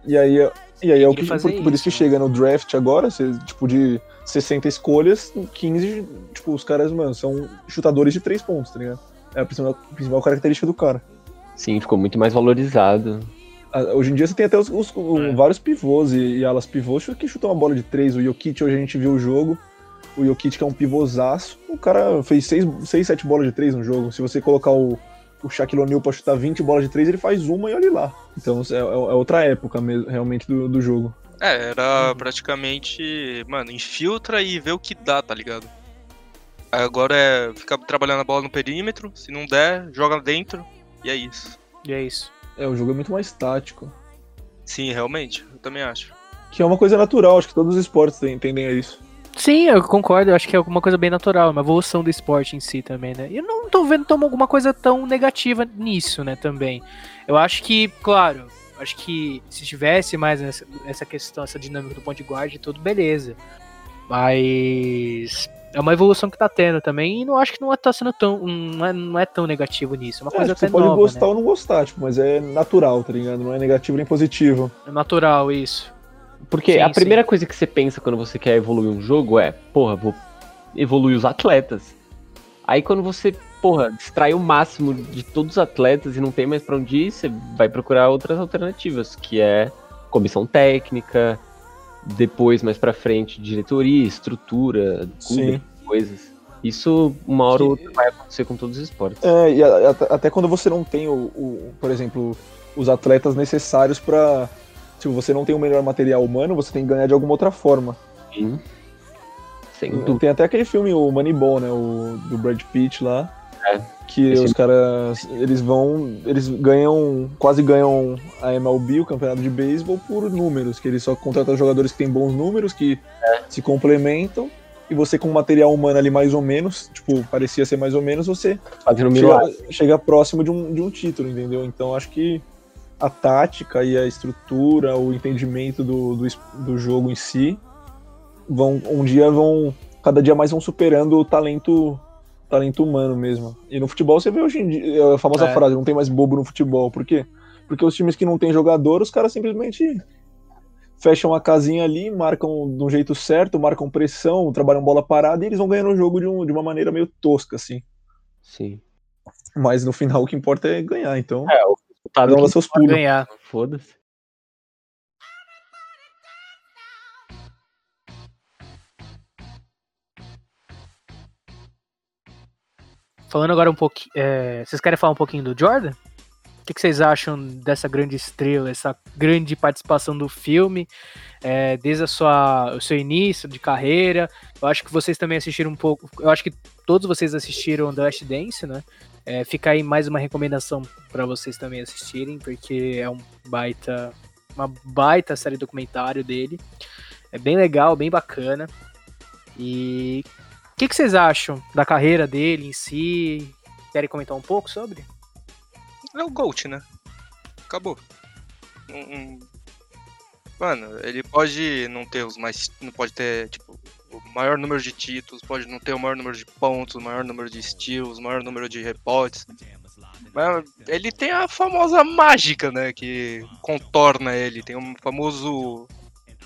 E aí, e aí é o que, por, fazia por isso que isso, chega no draft agora, tipo, de 60 escolhas, 15, tipo, os caras, mano, são chutadores de três pontos, tá ligado? É a principal, a principal característica do cara. Sim, ficou muito mais valorizado. Hoje em dia você tem até os, os- É. vários pivôs e, e alas pivôs que chutam uma bola de três. O Jokic, hoje a gente viu o jogo. O Jokic, que é um pivôzaço, o cara fez 6, seis 7 bolas de três no jogo. Se você colocar o, o Shaquille O'Neal pra chutar 20 bolas de três, ele faz uma e olha lá. Então é, é- é outra época mesmo, realmente, do, do jogo. É, era praticamente, mano, infiltra e vê o que dá, tá ligado? Agora é ficar trabalhando a bola no perímetro, se não der, joga dentro, e é isso. E é isso. É, o jogo é muito mais tático. Sim, realmente, eu também acho. Que é uma coisa natural, acho que todos os esportes tendem a isso. Sim, eu concordo, eu acho que é uma coisa bem natural, uma evolução do esporte em si também, né? E eu não tô vendo tão, alguma coisa tão negativa nisso, né, também. Eu acho que, claro, acho que se tivesse mais essa, essa questão, essa dinâmica do ponte guarda e tudo, beleza. Mas é uma evolução que tá tendo também e não acho que não tá sendo tão, não é, não é tão negativo nisso, é uma É, coisa até você pode nova, gostar né? ou não gostar, tipo, mas é natural, tá ligado? Não é negativo nem positivo. É natural isso. Porque Sim, a sim. primeira coisa que você pensa quando você quer evoluir um jogo é, porra, vou evoluir os atletas. Aí quando você, porra, distrai o máximo de todos os atletas e não tem mais pra onde ir, você vai procurar outras alternativas, que é comissão técnica, depois mais pra frente diretoria, estrutura, clube, Sim. coisas. Isso uma hora ou outra vai acontecer com todos os esportes. É, e a- até, até quando você não tem, o, o- por exemplo, os atletas necessários pra. Se você não tem o melhor material humano, você tem que ganhar de alguma outra forma. Sim. Sem dúvida. Tem até aquele filme, o Moneyball, né? O do Brad Pitt lá. É. Que Esse- os caras. Eles vão. Eles ganham. Quase ganham a MLB, o campeonato de beisebol, por números. Que eles só contratam jogadores que têm bons números, que se complementam. E você, com material humano ali mais ou menos, tipo, parecia ser mais ou menos, você Fazendo milagre. chega, chega próximo de um, de um título, entendeu? Então acho que a tática e a estrutura, o entendimento do, do, do jogo em si, vão um dia vão. Cada dia mais vão superando o talento, talento humano mesmo. E no futebol você vê hoje em dia, a famosa É. frase, não tem mais bobo no futebol. Por quê? Porque os times que não tem jogador, os caras simplesmente fecham a casinha ali, marcam de um jeito certo, marcam pressão, trabalham bola parada e eles vão ganhando o jogo de, um- de uma maneira meio tosca, assim. Sim. Mas no final o que importa é ganhar, então. É, o Cada um dá seus pulos. Ganhar. foda-se. Falando agora um pouquinho. vocês querem falar um pouquinho do Jordan? O que, que vocês acham dessa grande estrela, essa grande participação do filme, é, desde a sua, o seu início de carreira? Eu acho que vocês também assistiram um pouco. Eu acho que todos vocês assistiram The Last Dance, né? É, fica aí mais uma recomendação para vocês também assistirem, porque é um baita, uma baita série documentário dele. É bem legal, bem bacana. E o que, que vocês acham da carreira dele em si? Querem comentar um pouco sobre? É o GOAT, né? Acabou. Mano, ele pode não ter os mais. Não pode ter, tipo, o maior número de títulos, pode não ter o maior número de pontos, o maior número de steals, o maior número de rebotes. Mas ele tem a famosa mágica, né? Que contorna ele. Tem um famoso.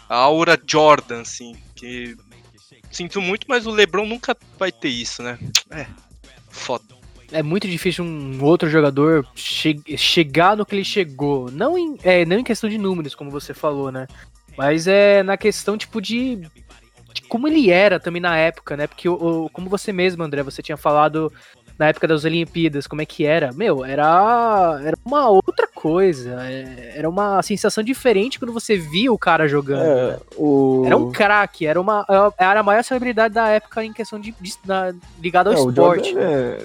A aura Jordan, assim. Que. Sinto muito, mas o LeBron nunca vai ter isso, né? É. Foda. É muito difícil um outro jogador che- chegar no que ele chegou. Não em, é, não em questão de números, como você falou, né? Mas é na questão, tipo, de, de como ele era também na época, né? Porque, o, o- como você mesmo, André, você tinha falado na época das Olimpíadas, como é que era? Meu, era, era uma outra coisa. é, Era uma sensação diferente quando você via o cara jogando. É, né? o... Era um craque, era uma era a maior celebridade da época em questão de, de- na- ligada ao É, esporte. É,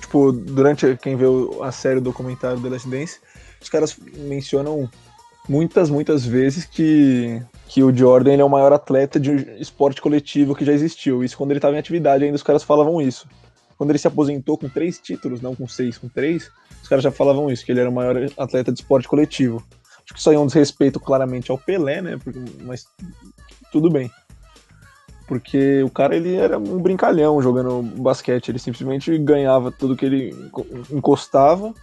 tipo, durante quem vê a série documentário The Last Dance, os caras mencionam muitas, muitas vezes que, que o Jordan é o maior atleta de esporte coletivo que já existiu. Isso quando ele estava em atividade, ainda os caras falavam isso. Quando ele se aposentou com três títulos, não com seis, com três, os caras já falavam isso, que ele era o maior atleta de esporte coletivo. Acho que isso aí é um desrespeito claramente ao Pelé, né? Porque- mas tudo bem. Porque o cara ele era um brincalhão jogando basquete, ele simplesmente ganhava tudo que ele enco- encostava.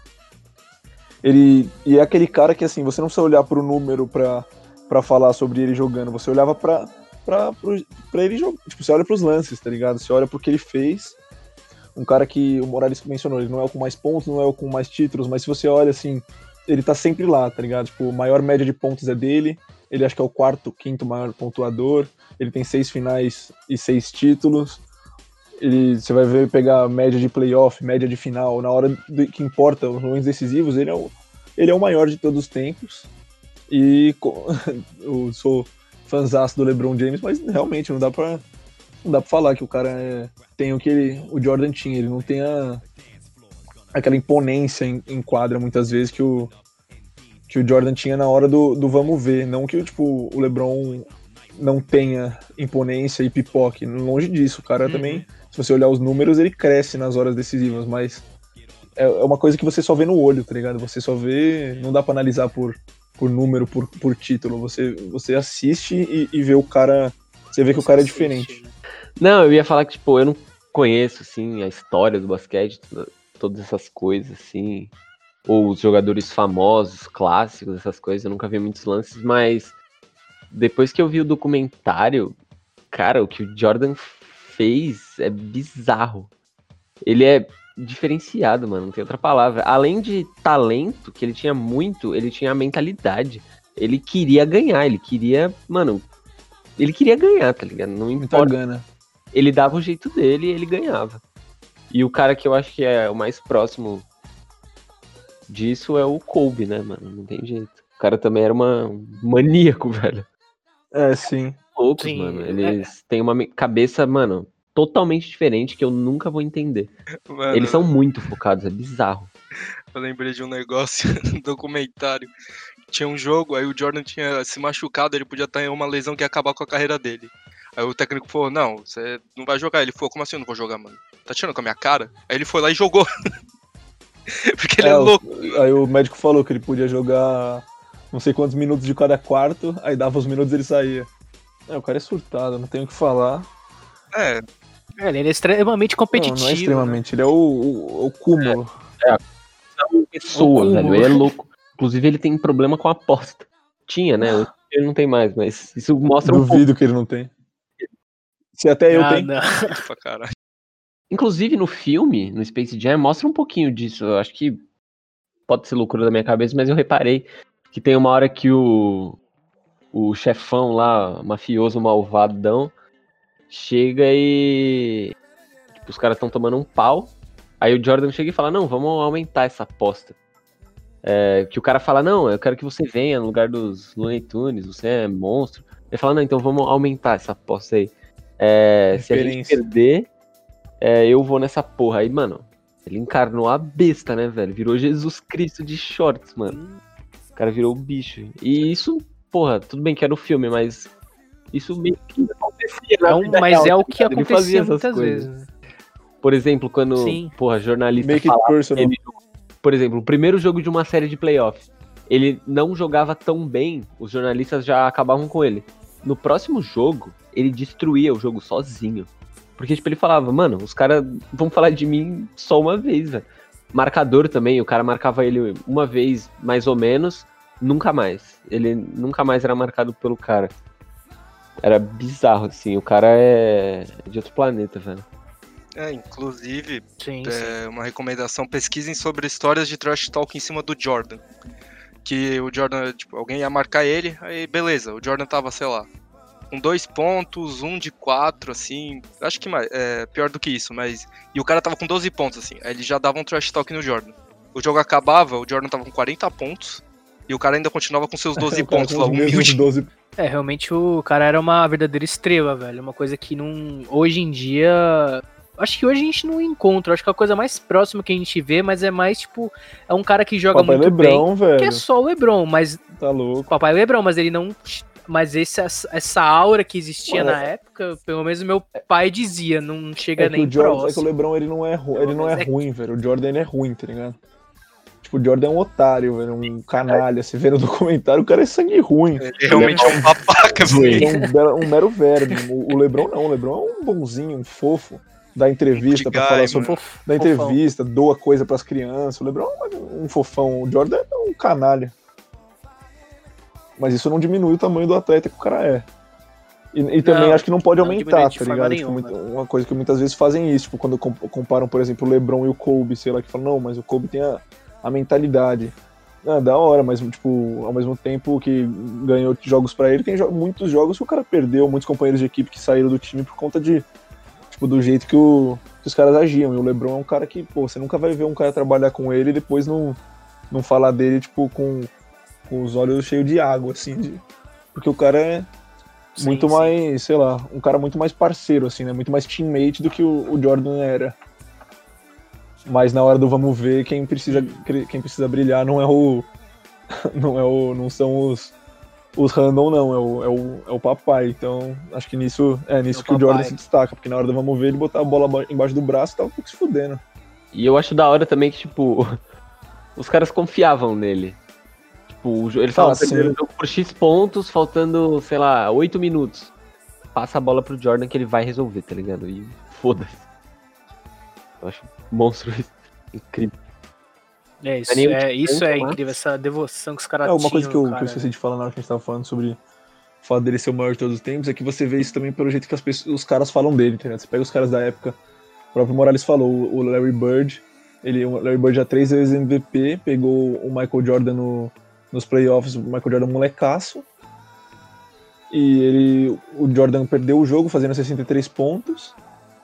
Ele e é aquele cara que assim, você não precisa olhar pro número pra, pra falar sobre ele jogando, você olhava pro, pra ele jogar. Tipo, você olha pros lances, tá ligado? Você olha pro que ele fez. Um cara que o Morales mencionou, ele não é o com mais pontos, não é o com mais títulos, mas se você olha assim, ele tá sempre lá, tá ligado? Tipo, a maior média de pontos é dele, ele acho que é o quarto, quinto maior pontuador, ele tem seis finais e seis títulos. Ele, você vai ver pegar média de playoff, média de final, na hora do, que importa, os momentos decisivos, ele é, o, ele é o maior de todos os tempos. E eu sou fãzaço do LeBron James, mas realmente não dá pra, não dá pra falar que o cara é, tem o que ele, o Jordan tinha. Ele não tem a, aquela imponência em, em quadra muitas vezes que o, que o Jordan tinha na hora do, do vamos ver. Não que tipo, o LeBron não tenha imponência e pipoque. Longe disso. O cara uhum. também, se você olhar os números, ele cresce nas horas decisivas, mas é, é uma coisa que você só vê no olho, tá ligado? Você só vê. Não dá para analisar por, por número, por, por título. Você, você assiste e, e vê o cara. Você vê que o cara é diferente. Não, eu ia falar que, tipo, eu não conheço, assim, a história do basquete, todas essas coisas, assim ou os jogadores famosos, clássicos, essas coisas, eu nunca vi muitos lances, mas depois que eu vi o documentário, cara, o que o Jordan fez é bizarro. Ele é diferenciado, mano, não tem outra palavra. Além de talento, que ele tinha muito, ele tinha a mentalidade. Ele queria ganhar, ele queria, mano, ele queria ganhar, tá ligado? Não importa. Gana. Ele dava o jeito dele e ele ganhava. E o cara que eu acho que é o mais próximo disso é o Kobe, né, mano? Não tem jeito. O cara também era uma, um maníaco, velho. É, sim. Loucos, sim, mano. Eles é. têm uma cabeça, mano, totalmente diferente que eu nunca vou entender. Mano, Eles são muito focados, é bizarro. Eu lembrei de um negócio no documentário. Tinha um jogo, aí o Jordan tinha se machucado, ele podia ter uma lesão que ia acabar com a carreira dele. Aí o técnico falou: Não, você não vai jogar. Ele falou: Como assim eu não vou jogar, mano? Tá tirando com a minha cara? Aí ele foi lá e jogou. Porque ele é, é louco. Aí o médico falou que ele podia jogar não sei quantos minutos de cada quarto, aí dava os minutos e ele saía. É, o cara é surtado, não tenho o que falar. É. é ele é extremamente competitivo. Não, não é extremamente, né? ele é o, o, o cúmulo. É, é, é pessoa, velho, ele é louco. Inclusive ele tem problema com a aposta. Tinha, né? Ele não tem mais, mas isso mostra Duvido um Duvido que ele não tem. Se até eu ah, tenho. Inclusive no filme, no Space Jam, mostra um pouquinho disso. Eu acho que pode ser loucura da minha cabeça, mas eu reparei que tem uma hora que o, o chefão lá, mafioso malvadão, chega e. Tipo, os caras estão tomando um pau. Aí o Jordan chega e fala: Não, vamos aumentar essa aposta. É, que o cara fala: Não, eu quero que você venha no lugar dos Looney Tunes, você é monstro. Ele fala: Não, então vamos aumentar essa aposta aí. É, se a gente perder, é, eu vou nessa porra. Aí, mano, ele encarnou a besta, né, velho? Virou Jesus Cristo de shorts, mano. O cara virou o bicho. E isso, porra, tudo bem que era o filme, mas isso meio que acontecia. É um, mas real, é o que acontecia muitas coisas. vezes. Por exemplo, quando, Sim. porra, jornalista Make ele, por exemplo, o primeiro jogo de uma série de playoffs, ele não jogava tão bem, os jornalistas já acabavam com ele. No próximo jogo, ele destruía o jogo sozinho. Porque, tipo, ele falava, mano, os caras vão falar de mim só uma vez, velho. Marcador também, o cara marcava ele uma vez, mais ou menos, nunca mais. Ele nunca mais era marcado pelo cara. Era bizarro, assim. O cara é de outro planeta, velho. É, inclusive, sim, é, sim. uma recomendação: pesquisem sobre histórias de trash talk em cima do Jordan. Que o Jordan, tipo, alguém ia marcar ele, aí beleza, o Jordan tava, sei lá, com dois pontos, um de quatro, assim. Acho que mais, é, pior do que isso, mas. E o cara tava com 12 pontos, assim. Aí ele já dava um trash talk no Jordan. O jogo acabava, o Jordan tava com 40 pontos. E o cara ainda continuava com seus 12 pontos lá, humilde. 12... É, realmente o cara era uma verdadeira estrela, velho. Uma coisa que não. Hoje em dia. Acho que hoje a gente não encontra. Acho que é a coisa mais próxima que a gente vê, mas é mais tipo. É um cara que joga Papai muito Lebron, bem. Velho. Que é só o Lebron, mas. Tá louco. Papai Lebron, mas ele não mas esse, essa aura que existia Mano, na época, pelo menos meu pai dizia, não chega é nem o Jordan, próximo. É que o LeBron ele não é, ru ele não é, é ruim, velho. O Jordan ele é ruim, tá ligado? Tipo, o Jordan é um otário, velho, um canalha. Você vê no documentário, o cara é sangue ruim. Ele realmente é, um babaca, velho. É um, um, mero verme. O, o LeBron não, o LeBron é um bonzinho, um fofo. dá entrevista pra falar sobre. mano. Fof- Dá fofão. entrevista, doa coisa pras crianças. O LeBron é um fofão. O Jordan é um canalha. Mas isso não diminui o tamanho do atleta que o cara é. E, e também Não, acho que não pode não aumentar, tá ligado? Tipo, uma coisa que muitas vezes fazem isso, tipo, quando com- comparam, por exemplo, o LeBron e o Kobe, sei lá, que falam, não, mas o Kobe tem a, a mentalidade. Ah, da hora, mas, tipo, ao mesmo tempo que ganhou jogos pra ele, tem jo- muitos jogos que o cara perdeu, muitos companheiros de equipe que saíram do time por conta de, tipo, do jeito que, o- que os caras agiam. E o LeBron é um cara que, pô, você nunca vai ver um cara trabalhar com ele e depois não, não falar dele, tipo, com, com os olhos cheios de água, assim, de- porque o cara é Sim, muito sim. mais, sei lá, um cara muito mais parceiro, assim, né? Muito mais teammate do que o, o Jordan era. Mas na hora do vamos ver, quem precisa, quem precisa brilhar não é o. Não é o. Não são os. Os random, não, é o, é o, é o papai. Então, acho que nisso é nisso É o que o Jordan papai. se destaca, porque na hora do vamos ver, ele botar a bola ba- embaixo do braço e tava um pouco se fudendo. E eu acho da hora também que, tipo, os caras confiavam nele. Tipo, o jo- eles estavam sim. perdendo o jogo por X pontos, faltando, sei lá, 8 minutos. Passa a bola pro Jordan que ele vai resolver, tá ligado? E foda-se. Eu acho monstro isso. Incrível. É, isso é, isso é tanto, mas- incrível, essa devoção que os caras É, uma coisa que eu, que eu esqueci de falar na hora que a gente tava falando sobre o fato dele ser o maior de todos os tempos, é que você vê isso também pelo jeito que as pessoas, os caras falam dele, entendeu? Você pega os caras da época, o próprio Morales falou, o o Larry Bird, ele, o Larry Bird já três vezes MVP, pegou o Michael Jordan no, nos playoffs, o Michael Jordan molecaço, e ele, o Jordan perdeu o jogo fazendo 63 pontos,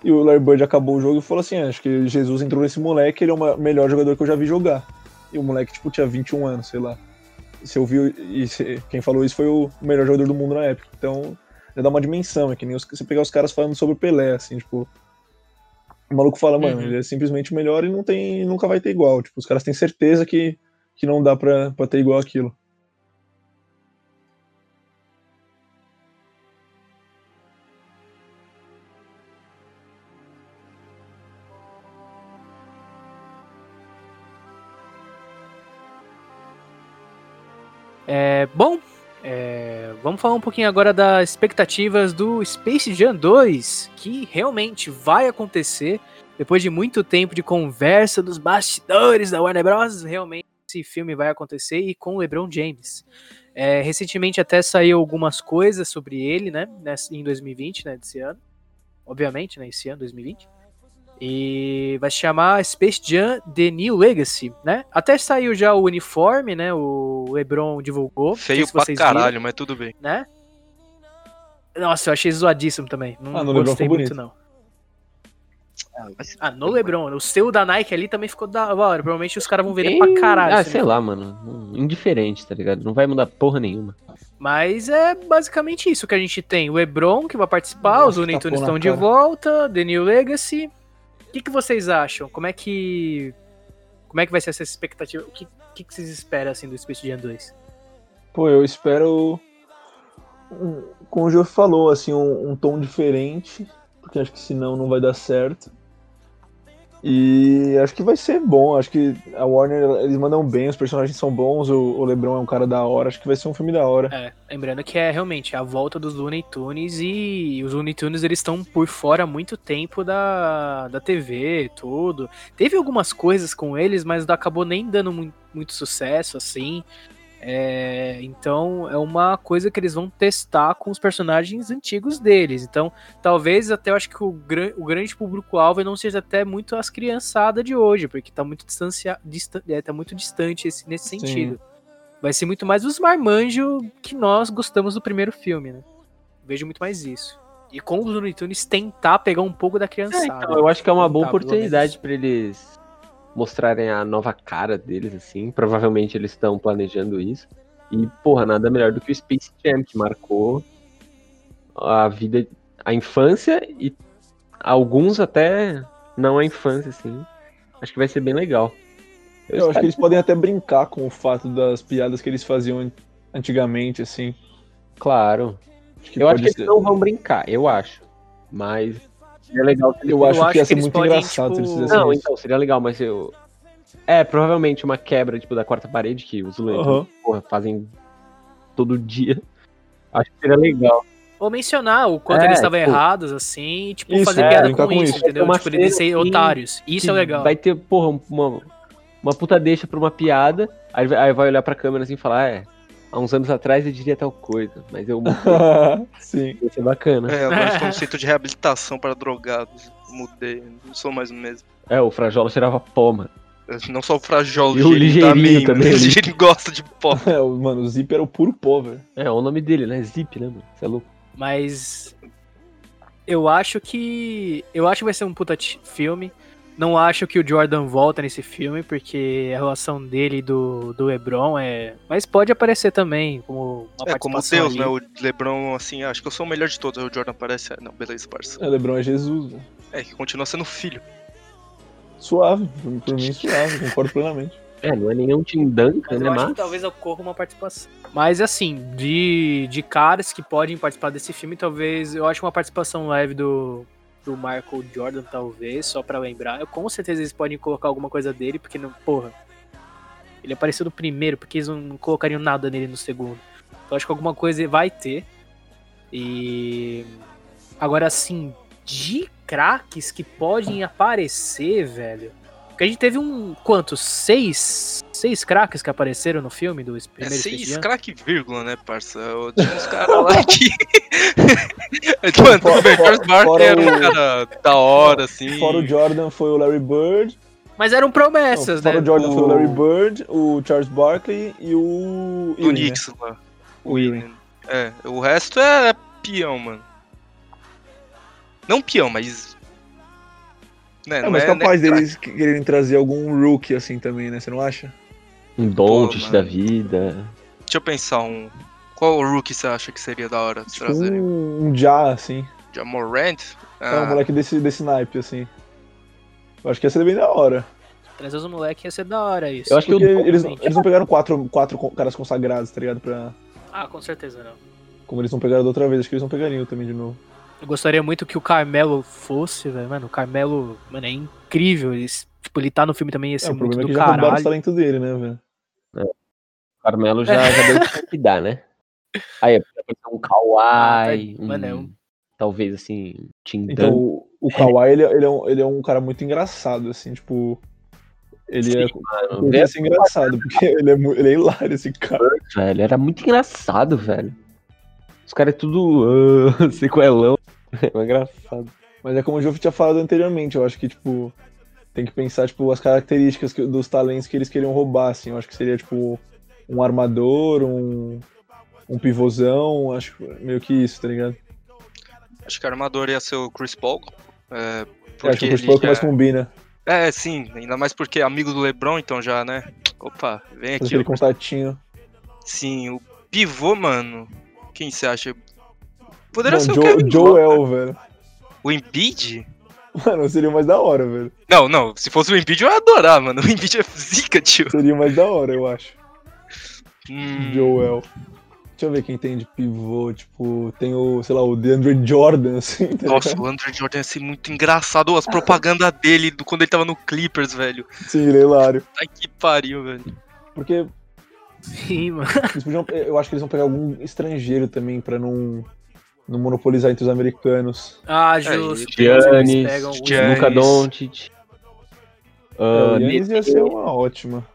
e o Larry Bird acabou o jogo e falou assim, "Ah, acho que Jesus entrou nesse moleque, ele é o melhor jogador que eu já vi jogar. E o moleque, tipo, tinha 21 anos, sei lá. Você ouviu, e você- quem falou isso foi o melhor jogador do mundo na época. Então, já dá uma dimensão, é que nem os- você pegar os caras falando sobre o Pelé, assim, tipo. O maluco fala, mano, Uhum. ele é simplesmente o melhor e não tem, nunca vai ter igual. Tipo, os caras têm certeza que, que não dá pra ter igual aquilo. É, bom, é, vamos falar um pouquinho agora das expectativas do Space Jam 2, que realmente vai acontecer depois de muito tempo de conversa dos bastidores da Warner Bros. Realmente esse filme vai acontecer e com o LeBron James. É, recentemente até saiu algumas coisas sobre ele, né, nessa- em 2020, né, desse ano. Obviamente, né, esse ano, 2020. E vai se chamar Space Jam The New Legacy, né? Até saiu já o uniforme, né? O LeBron divulgou. Feio se pra vocês caralho, viram, mas tudo bem. né? Nossa, eu achei zoadíssimo também. Não Ah, gostei muito, bonito. não. Ah, no LeBron. O seu da Nike ali também ficou da hora. Provavelmente os caras vão vender pra caralho. Ah, se sei não- lá, mano. Indiferente, tá ligado? Não vai mudar porra nenhuma. Mas é basicamente isso que a gente tem. O LeBron que vai participar, Nossa, os Looney tapão estão de volta, The New Legacy. O que, que vocês acham? Como é que. Como é que vai ser essa expectativa? O que, que, que vocês esperam assim do Space Jam 2? Pô, eu espero. um- como o Gio falou, assim, um, um tom diferente, porque acho que senão não vai dar certo. E acho que vai ser bom. Acho que a Warner, eles mandam bem, os personagens são bons, o, LeBron é um cara da hora. Acho que vai ser um filme da hora. É, lembrando que é realmente a volta dos Looney Tunes e os Looney Tunes eles estão por fora há muito tempo da, da TV, tudo. Teve algumas coisas com eles, mas acabou nem dando mu- muito sucesso, assim. É, então é uma coisa que eles vão testar com os personagens antigos deles. Então, talvez até eu acho que o, gran, o grande público-alvo não seja até muito as criançadas de hoje, porque tá muito, distancia, distan, é, tá muito distante esse, nesse Sim. sentido. Vai ser muito mais os marmanjos que nós gostamos do primeiro filme, né? Vejo muito mais isso. E com os Looney Tunes tentar pegar um pouco da criançada. então, eu acho que é uma boa pelo oportunidade pra eles mostrarem a nova cara deles, assim. Provavelmente eles estão planejando isso. E, porra, nada melhor do que o Space Jam, que marcou a vida, a infância e alguns até não a infância, assim. Acho que vai ser bem legal. Eu acho espero que eles podem até brincar com o fato das piadas que eles faziam an- antigamente, assim. Claro. Acho eu acho que eles ser- não vão brincar, eu acho. Mas seria legal que eles Eu acho acho que ia ser muito podem, engraçado se eles tipo, fizessem Não, isso. então, seria legal, mas eu. É, provavelmente uma quebra, tipo, da quarta parede, que os Tunes, Aham. porra, fazem todo dia. Acho que seria legal. Ou mencionar o quanto É, eles estavam tipo- errados, assim, e, tipo, Isso, fazer é, piada com, com isso, isso. entendeu? Tipo, eles serem otários. Isso é legal. Vai ter, porra, uma, uma puta deixa pra uma piada, aí, vai- aí vai olhar pra câmera assim e falar, é, há uns anos atrás eu diria tal coisa, mas eu mudei. Sim. Vai ser bacana. É, agora estou no centro de reabilitação para drogados. Mudei, não sou mais o mesmo. É, o Frajola cheirava pó, mano. Não só o Frajola, E o Ligeirinho também, O. Ligeirinho gosta de pó. É, o- mano, o Zip era o puro pó, velho. É, o nome dele, né? Zip, né, mano? Você é louco. Mas eu acho que. Eu acho que vai ser um puta filme. Não acho que o Jordan volta nesse filme, porque a relação dele e do, do LeBron é. Mas pode aparecer também, como uma É, como Deus, ali. né? O Lebron, assim, acho que eu sou o melhor de todos. Aí o Jordan parece. Não, beleza, parça. É, Lebron é Jesus, velho. É, que continua sendo filho. Suave, por, por mim suave, concordo plenamente. É, não é nenhum Tim Duncan, Mas né? eu acho Mas que talvez ocorra uma participação. Mas assim, de, de caras que podem participar desse filme, talvez. Eu acho uma participação leve do, do Michael Jordan, talvez, só pra lembrar. Eu, com certeza eles podem colocar alguma coisa dele, porque não. Porra. Ele apareceu no primeiro, porque eles não colocariam nada nele no segundo. Então acho que alguma coisa vai ter. E. Agora assim, de craques que podem aparecer, velho. Porque a gente teve um. Quantos? Seis. Seis craques que apareceram no filme do É primeiro Space seis craque vírgula, né, parça? Eu- Tinha uns caras lá que. Mano, tudo bem, Fora- Charles Barkley fora era um o- cara da hora, assim. Fora o Jordan foi o Larry Bird. Mas eram Não, promessas, fora né? o Jordan foi o O- Larry Bird, o Charles Barkley e o. do Ewing, né? Knicks lá. O Ewing. É, o resto é peão, mano. Não peão, mas. Né, É, não mas é, capaz né, deles quererem trazer algum rookie assim também, né? Você não acha? um mano. da vida. Deixa eu pensar um. Qual rookie você acha que seria da hora de Tipo trazer? um, um Já, assim. Jamorant? É um Ah, moleque desse, desse naipe, assim. Eu acho que ia ser bem da hora. Trazer os moleques ia ser da hora isso. Eu acho que Porque o eles, realmente. eles não pegaram quatro, quatro caras consagrados, tá ligado? Pra, Ah, com certeza não. como eles não pegaram da outra vez, acho que eles não pegariam também de novo. Eu gostaria muito que o Carmelo fosse, velho. Mano, o Carmelo, mano, é incrível. Ele, tipo, ele tá no filme também ia É, ser o muito é do já caralho. os talentos dele, né, velho? O Carmelo já, já deu o que dar, né? Aí, pode ser um Kawhi, Ah, tá- mano, é um, um- talvez assim, Tim Então, o, o Kawhi, ele, ele, é um, ele é um cara muito engraçado, assim, tipo... Ele é... Mano, Ele é assim, engraçado, porque ele é, ele é hilário, esse cara. velho, era muito engraçado, velho. Os caras é tudo ah, sequelão. É engraçado. Mas é como o Joff tinha falado anteriormente, eu acho que, tipo, tem que pensar, tipo, as características que- dos talentos que eles queriam roubar, assim. Eu acho que seria, tipo, um armador, um, um pivôzão, acho meio que isso, tá ligado? acho que o armador ia ser o Chris Paul. É, Eu acho que o Chris Paul é que mais combina. É, sim, ainda mais porque é amigo do LeBron, então já, né? Opa, vem aqui. aquele contatinho. Sim, o pivô, mano. Quem você acha? Poderia Mano, ser o Jo- Kevin Love. Joel, velho. O Embiid? Mano, seria o mais da hora, velho. Não, não, se fosse o Embiid eu ia adorar, mano. O Embiid é zica, tio. Seria o mais da hora, eu acho. Hum, Joel. Deixa eu ver quem tem de pivô, tipo, tem o, sei lá, o DeAndre Jordan, assim, tá Nossa, ligado? o Andrew Jordan ia ser muito engraçado. As propagandas dele do, quando ele tava no Clippers, velho. Sim, ele é hilário. Ai, que pariu, velho. Porque Sim, mano. Eles podiam- eu acho que eles vão pegar algum estrangeiro também pra não, não monopolizar entre os americanos. Ah, justo. Giannis, Eles pegam os- Giannis. Luca Doncic. É, ah, o Yannis ia ser uma ótima.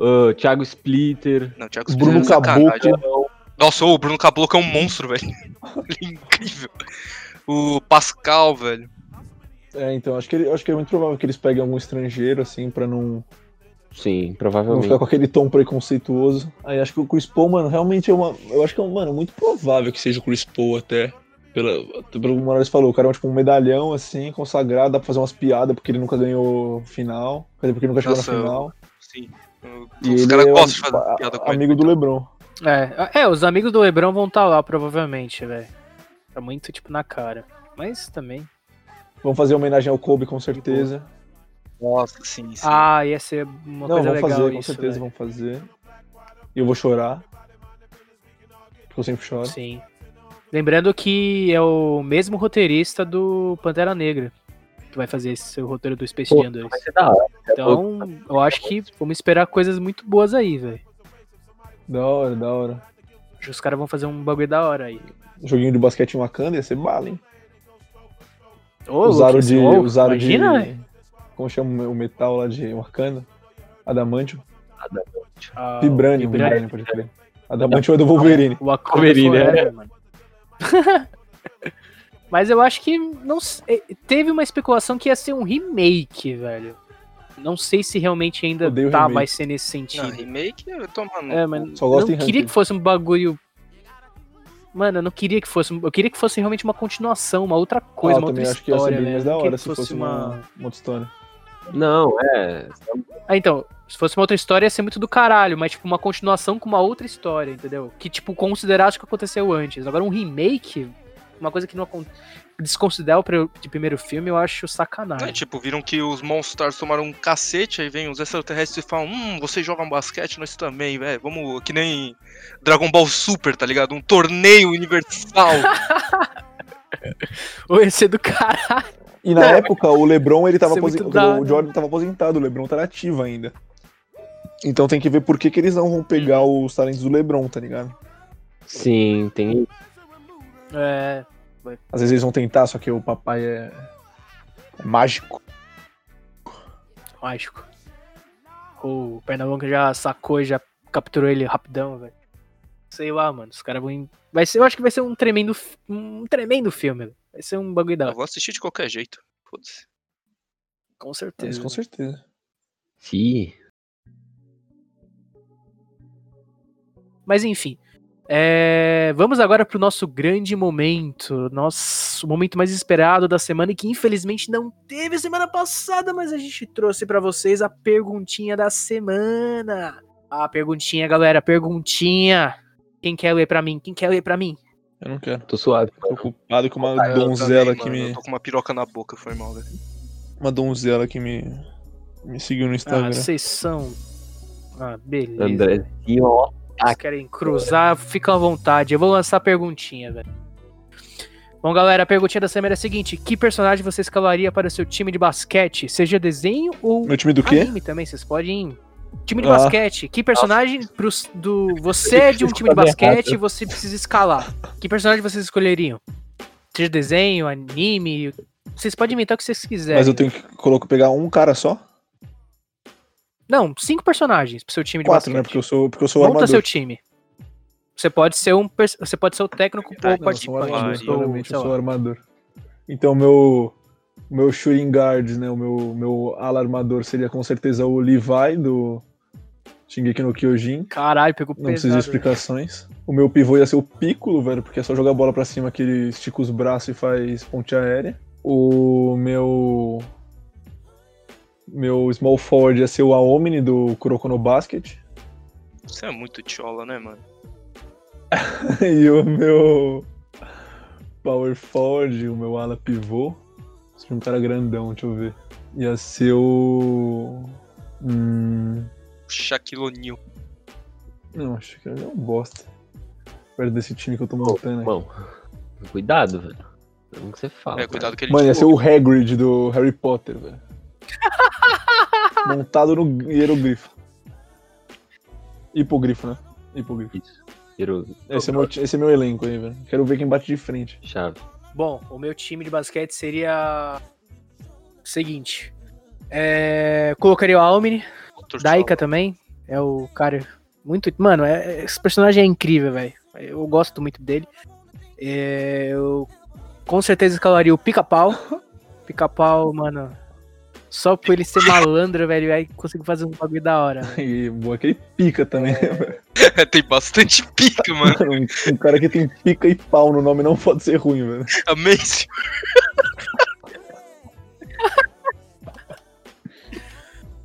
ah, Thiago Splitter. Não, Thiago Bruno é sacanagem. Caboclo. Nossa, o Bruno Caboclo é um monstro, velho. Ele é incrível. O Pascal, velho. É, então acho que, ele- acho que é muito provável que eles peguem algum estrangeiro, assim, pra não, Sim, não provavelmente. ficar com aquele tom preconceituoso. Aí acho que o Chris Paul, mano, realmente é uma. Eu acho que é, um- mano, muito provável que seja o Chris Paul até. Pela, pelo que o Morales falou, o cara é tipo um medalhão, assim, consagrado, dá pra fazer umas piadas porque ele nunca ganhou final. Quer dizer, porque ele nunca chegou Nossa, na final. Sim. E Os caras é gostam de um- fazer piada com ele. Amigo do Lebron. É, é, os amigos do Lebron vão estar lá, provavelmente, velho. Tá muito, tipo, na cara. Mas também. Vamos fazer homenagem ao Kobe, com certeza. Nossa, sim, sim. Ah, ia ser uma Não, coisa vamos legal fazer, com isso, certeza velho. vamos fazer. E eu vou chorar. Porque eu sempre choro. Sim. Lembrando que é o mesmo roteirista do Pantera Negra. Que vai fazer esse seu roteiro do Space Pô, Jam 2. Vai ser da hora. Então, eu acho que vamos esperar coisas muito boas aí, velho. Da hora, da hora. Acho que os caras vão fazer um bagulho da hora aí. Joguinho de basquete em Wakanda ia ser bala, hein? Ô, usaram de. usaram imagina, de. Como chama o metal lá de Wakanda? Adamantio. ah, Vibranium, Vibranium. Vibranium, pode crer. Adamantio é do Wolverine. O Wolverine, Forever, é. mano. Mas eu acho que não eh, teve uma especulação que ia ser um remake, velho. Não sei se realmente ainda Odeio tá, remake. vai ser nesse Não, sentido. remake, eu tô mano. É, mas Só eu gosto não queria que fosse um bagulho. Mano, eu não queria que fosse. Eu queria que fosse realmente uma continuação, uma outra coisa, Ah, eu uma outra também acho que ia ser história, bem velho. mais Eu da não hora se fosse uma, uma outra história. Não, é. Ah, então, se fosse uma outra história ia ser muito do caralho, mas tipo uma continuação com uma outra história, entendeu? Que tipo considerasse o que aconteceu antes. Agora um remake, uma coisa que não acon- desconsiderar o de primeiro filme, eu acho É, sacanagem. tipo, viram que os Monsters tomaram um cacete, aí vem os extraterrestres e falam, hum, vocês jogam basquete, nós também, velho. Vamos, que nem Dragon Ball Super, tá ligado? Um torneio universal. Ou ia ser do caralho. E na época, o LeBron, ele tava é aposentado. O Jordan tava aposentado, o LeBron tá ativo ainda. Então tem que ver por que, que eles não vão pegar os talentos do LeBron, tá ligado? Sim, tem. É. Às vezes eles vão tentar, só que o papai é, é mágico. Mágico. O Pernambuco já sacou, já capturou ele rapidão, velho. Sei lá, mano. Os caras vão. Vai ser, eu acho que vai ser um tremendo, um tremendo filme. velho. Vai ser um bagulho da eu vou assistir de qualquer jeito. Foda-se. com Isso certeza. com certeza. Sim. Mas enfim. é, Vamos agora pro nosso grande momento. Nosso momento mais esperado da semana e que infelizmente não teve semana passada, mas a gente trouxe pra vocês a perguntinha da semana. A perguntinha, galera, perguntinha. Quem quer ler pra mim? Quem quer ler pra mim? Eu não quero. Tô suave. Tô ocupado com uma Ah, donzela também, que mano, me. Eu tô com uma piroca na boca, foi mal, velho. Uma donzela que me. Me seguiu no Ah, Instagram. vocês são. Ah, beleza. Andrezinho, ó. Vocês querem cruzar? Fica à vontade. Eu vou lançar a perguntinha, velho. Bom, galera, a perguntinha da semana é a seguinte: Que personagem você escalaria para o seu time de basquete? Seja desenho ou Meu time do quê? anime também, vocês podem. Time de Ah. basquete. Que personagem pros, do. Você é de um time de basquete e você precisa escalar. Que personagem vocês escolheriam? Seja desenho, anime. Vocês podem inventar o que vocês quiserem. Mas eu tenho que coloco, pegar um cara só? Não, cinco personagens pro seu time de Quatro, basquete. né? Porque eu sou, porque eu sou Monta armador. seu time. Você pode ser um, você pode ser o técnico ou o Não, eu sou participante. armador, eu sou armador. Então, meu, meu shooting guard, né? O meu, meu ala armador seria com certeza o Levi do Shingeki no Kyojin. Caralho, pegou Não precisa de velho. explicações. O meu pivô ia ser o Piccolo, velho, porque é só jogar a bola pra cima que ele estica os braços e faz ponte aérea. O meu. Meu small forward ia ser o Aomini do Kuroko no Basket. Você é muito tchola, né, mano? e o meu power forward, o meu ala pivô, um cara grandão, deixa eu ver. Ia ser o. Hum, Shaquille O'Neal. não, acho que ele é um bosta. Perto desse time que eu tô montando. aqui. Bom, cuidado, velho. Como que você fala? É, cuidado que ele Mano, ia ser o Hagrid do Harry Potter, velho. Montado no hierogrifo. Hipogrifo, né? Hipogrifo. Isso. Virou Esse é, meu, esse é meu elenco aí, velho. Quero ver quem bate de frente. chave. Bom, o meu time de basquete seria o seguinte. É, colocaria o Almini. Daika também. É o cara muito, mano, é- esse personagem é incrível, velho. Eu gosto muito dele. É, eu com certeza escalaria o Pica-Pau. Pica-Pau, mano. Só por ele ser malandro, velho, aí consigo fazer um bagulho da hora. E boa que ele pica também. É, tem bastante pica, mano. um, um cara que tem pica e pau no nome não pode ser ruim, velho. Amazing.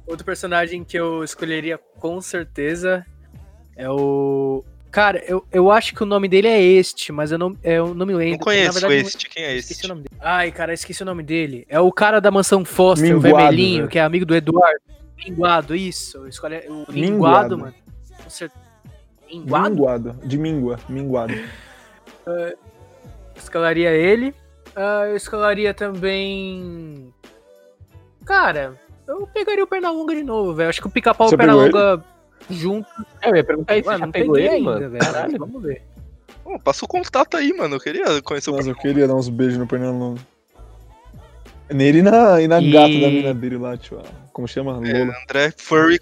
Outro personagem que eu escolheria com certeza é o. Cara, eu, eu acho que o nome dele é este, mas eu não, eu não me lembro. Não conheço verdade, este. Quem é Esqueci este? o nome dele. Ai, cara, esqueci o nome dele. É o cara da mansão Foster, o Minguado, vermelhinho, velho. que é amigo do Eduardo. Minguado, isso. Escolhe o Minguado, Minguado. mano. Com certeza. Minguado? Minguado. De míngua. Minguado. Escalaria ele. Ah, eu escalaria também. Cara, eu pegaria o Pernalonga de novo, velho. Acho que o pica-pau e o Pernalonga junto. É, eu ia perguntar isso, Mano, não pegou ele, ainda, mano? velho. Caralho. Vamos ver. Ô, passa o contato aí, mano. Eu queria conhecer o Nossa, eu queria dar uns beijos no Pernalonga. Nele e na, e na E- gata da mina dele lá, tio. Como chama? É, Lola. André Furry.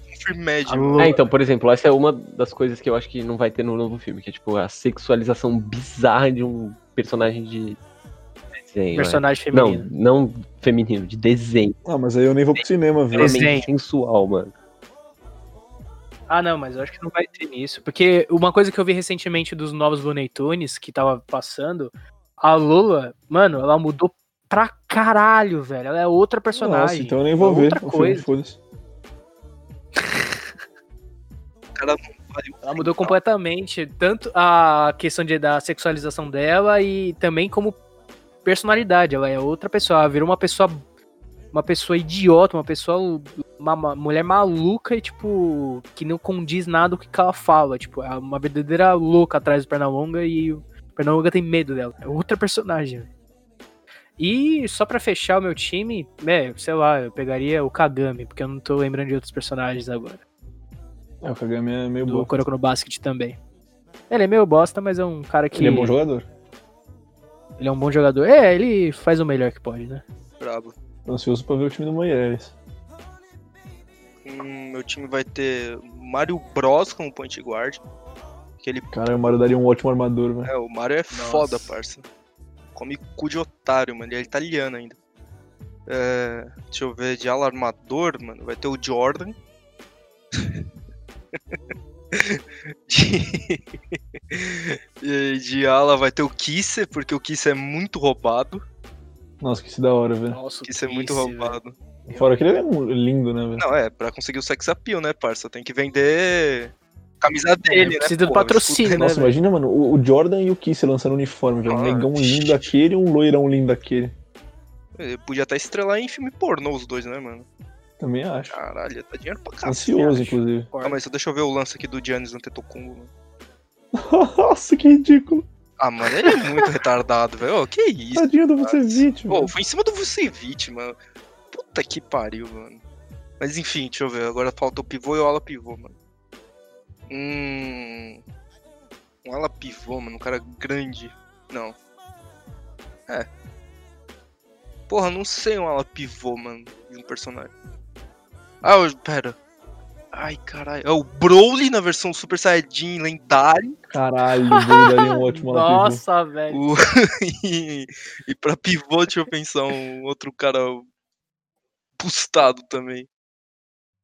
Alô? mano. É, então, por exemplo, essa é uma das coisas que eu acho que não vai ter no novo filme, que é tipo a sexualização bizarra de um personagem de desenho. Personagem é. Não, feminino. não feminino, de desenho. Ah, mas aí eu nem vou pro cinema, ver. Desenho. Sensual, mano. Ah, não, mas eu acho que não vai ter nisso. Porque uma coisa que eu vi recentemente dos novos Looney Tunes, que tava passando, a Lula, mano, ela mudou pra caralho, velho. Ela é outra personagem. Nossa, então eu nem vou é ver outra filme, coisa. não vale Ela mudou completamente, tanto a questão de, da sexualização dela e também como personalidade. Ela é outra pessoa, ela virou uma pessoa uma pessoa idiota, uma pessoa uma, uma mulher maluca e tipo que não condiz nada com o que ela fala, tipo, é uma verdadeira louca atrás do Pernalonga e o Pernalonga tem medo dela. É outra personagem. velho. E só pra fechar o meu time, é, sei lá, eu pegaria o Kagami, porque eu não tô lembrando de outros personagens agora É, o Kagami é meio bom. Kuroko no Basket também. Ele é meio bosta, mas é um cara que. Ele é bom jogador. ele é um bom jogador. É, ele faz o melhor que pode, né? brabo. Tô ansioso pra ver o time do Moyeres. Hum, meu time vai ter Mario Bros como point guard. Aquele Cara, o Mario daria um ótimo armador, velho. É, o Mario é foda, parça. Come cu de otário, mano. Ele é italiano ainda. É, deixa eu ver, de ala armador, mano, vai ter o Jordan. de... e de ala vai ter o Kisser, porque o Kisser é muito roubado. Nossa, que se da hora, velho. Nossa, O Kisser é muito roubado. Fora que ele é lindo, né, velho? Não, é, pra conseguir o sex appeal, né, parça? Tem que vender camisa dele, né? precisa do pô, patrocínio, né? Nossa, imagina, mano, o, Jordan e o Kiss lançando uniforme, velho. Um Ah, negão lindo daquele e um loirão lindo daquele. Ele Podia até estrelar em filme pornô os dois, né, mano? Também acho. Caralho, tá dinheiro pra cá. Ansioso, inclusive. Ah, mas deixa eu ver o lance aqui do Giannis Antetokounmpo, mano. Nossa, que ridículo. Ah, mano, ele é muito retardado, velho. Que isso? Tadinho do Vucevic, Pô, velho. foi em cima do Vucevic, mano. Puta que pariu, mano. Mas enfim, deixa eu ver. Agora falta o pivô e o ala pivô, mano. Hum. Um ala pivô, mano. Um cara grande. Não. É. Porra, não sei um ala pivô, mano. De um personagem. Ah, eu- pera. Ai, caralho. É o Broly na versão Super Saiyajin lendário. Caralho, o Broly daria um ótimo. Nossa, velho. O... e, e pra pivô, deixa eu pensar um outro cara pustado também.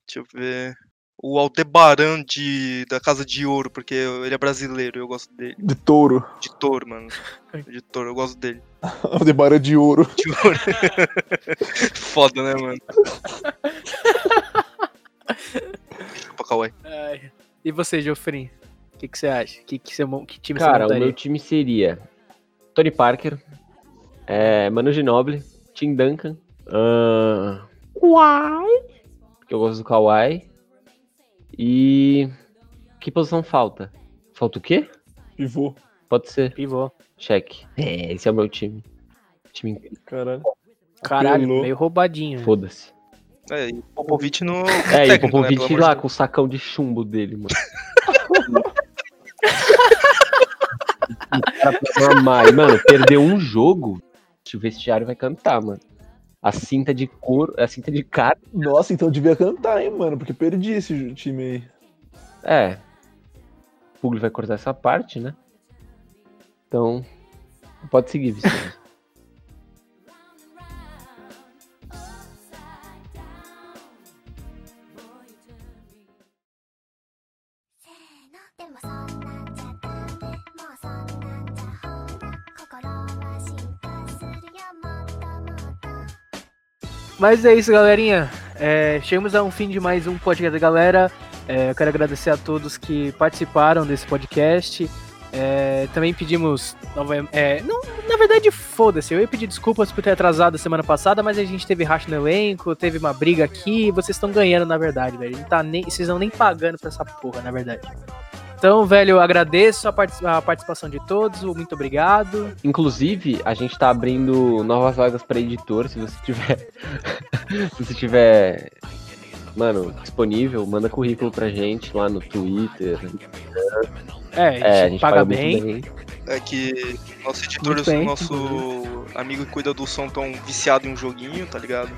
Deixa eu ver. O Aldebaran de, da Casa de Ouro, porque ele é brasileiro e eu gosto dele. De touro. De touro, mano. De touro, eu gosto dele. O Debara de ouro. De ouro. Foda, né, mano? Ai. E você, Geoffrey? O que, que você acha? Que, que, você, que time Cara, você o montaria? meu time seria Tony Parker, é, Manu Ginobili, Tim Duncan, ahn, Kawhi, porque eu gosto do Kawhi, e que posição falta? Falta o quê? Pivô. Pode ser, Pivô. cheque. É, esse é o meu time. Time, Caralho. Caralho, meio roubadinho. foda-se. É, e o Popovich no. É, e o técnico, né, Popovich pelo amor lá de com o sacão de chumbo dele, mano. E, mano, perdeu um jogo, o vestiário vai cantar, mano. A cinta de couro, a cinta de cara. Nossa, então eu devia cantar, hein, mano, porque perdi esse time aí. É. O Pugli vai cortar essa parte, né? Então, pode seguir, Vicente. Mas é isso, galerinha. É, chegamos a um fim de mais um podcast galera. É, eu quero agradecer a todos que participaram desse podcast. É, também pedimos. é, não, na verdade, foda-se. Eu ia pedir desculpas por ter atrasado a semana passada, mas a gente teve racha no elenco, teve uma briga aqui. Vocês estão ganhando, na verdade, velho. Não tá nem, vocês não nem pagando pra essa porra, na verdade. Então, velho, eu agradeço a, parti- a participação de todos. Muito obrigado. Inclusive, a gente tá abrindo novas vagas pra editor, se você tiver. se você tiver. Mano, disponível, manda currículo pra gente lá no Twitter. É, a gente, É, a gente paga muito bem. É que nosso editor Muito e bem, o nosso amigo que cuida do som tão viciado em um joguinho, tá ligado?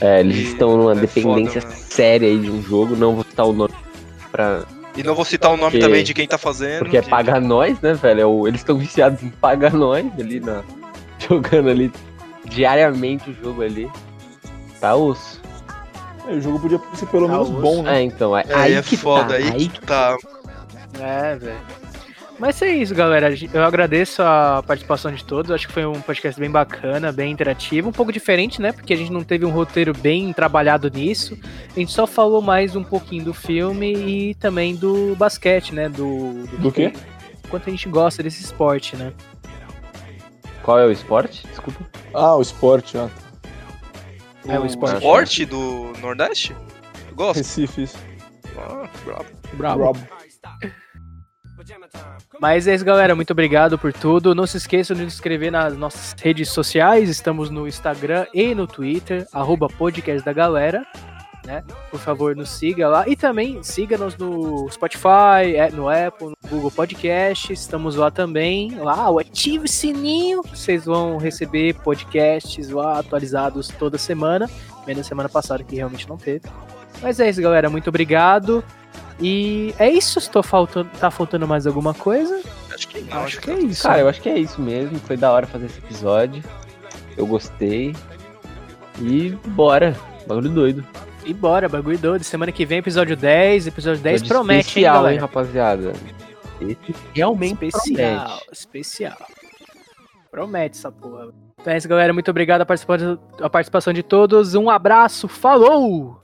É, eles E estão numa é dependência foda, séria aí de um jogo, não vou citar o nome pra. E não vou citar o nome Porque- também de quem tá fazendo. Porque é que- pagar nós, né, velho? É o- Eles estão viciados em pagar nós ali na. Jogando ali diariamente o jogo ali. Tá osso. É, o jogo podia ser pelo Tá menos osso. bom, né? É, então, é, É, aí é que foda, tá. aí, Aí que tá. É, velho. Mas é isso, galera. Eu agradeço a participação de todos. Acho que foi um podcast bem bacana, bem interativo. Um pouco diferente, né? Porque a gente não teve um roteiro bem trabalhado nisso. A gente só falou mais um pouquinho do filme e também do basquete, né? Do, Do quê? Quanto a gente gosta desse esporte, né? Qual é o esporte? Desculpa. Ah, o esporte, ó. É, o esporte. Esporte do Nordeste? Eu Gosto. Recife, isso. Ah, brabo. Bravo. Rob. Mas é isso, galera. Muito obrigado por tudo. Não se esqueçam de nos inscrever nas nossas redes sociais. Estamos no Instagram e no Twitter, arroba podcast da galera. Né? Por favor, nos siga lá. E também siga-nos no Spotify, é, no Apple, no Google Podcast. Estamos lá também. Lá, ative o sininho. Vocês vão receber podcasts lá atualizados toda semana. Menos semana passada, que realmente não teve. Mas é isso, galera. Muito obrigado. E é isso. Estou faltando, tá faltando mais alguma coisa? Acho que não. Acho que é isso. Cara, eu acho que é isso mesmo. Foi da hora fazer esse episódio. Eu gostei. E bora. Bagulho doido. E bora, bagulho doido. Semana que vem, episódio 10. Episódio 10 Episódio promete, especial, hein, galera? hein, rapaziada. Esse realmente especial, promete. especial. Promete essa porra. Então é isso, galera. Muito obrigado a participação, a participação de todos. Um abraço. Falou!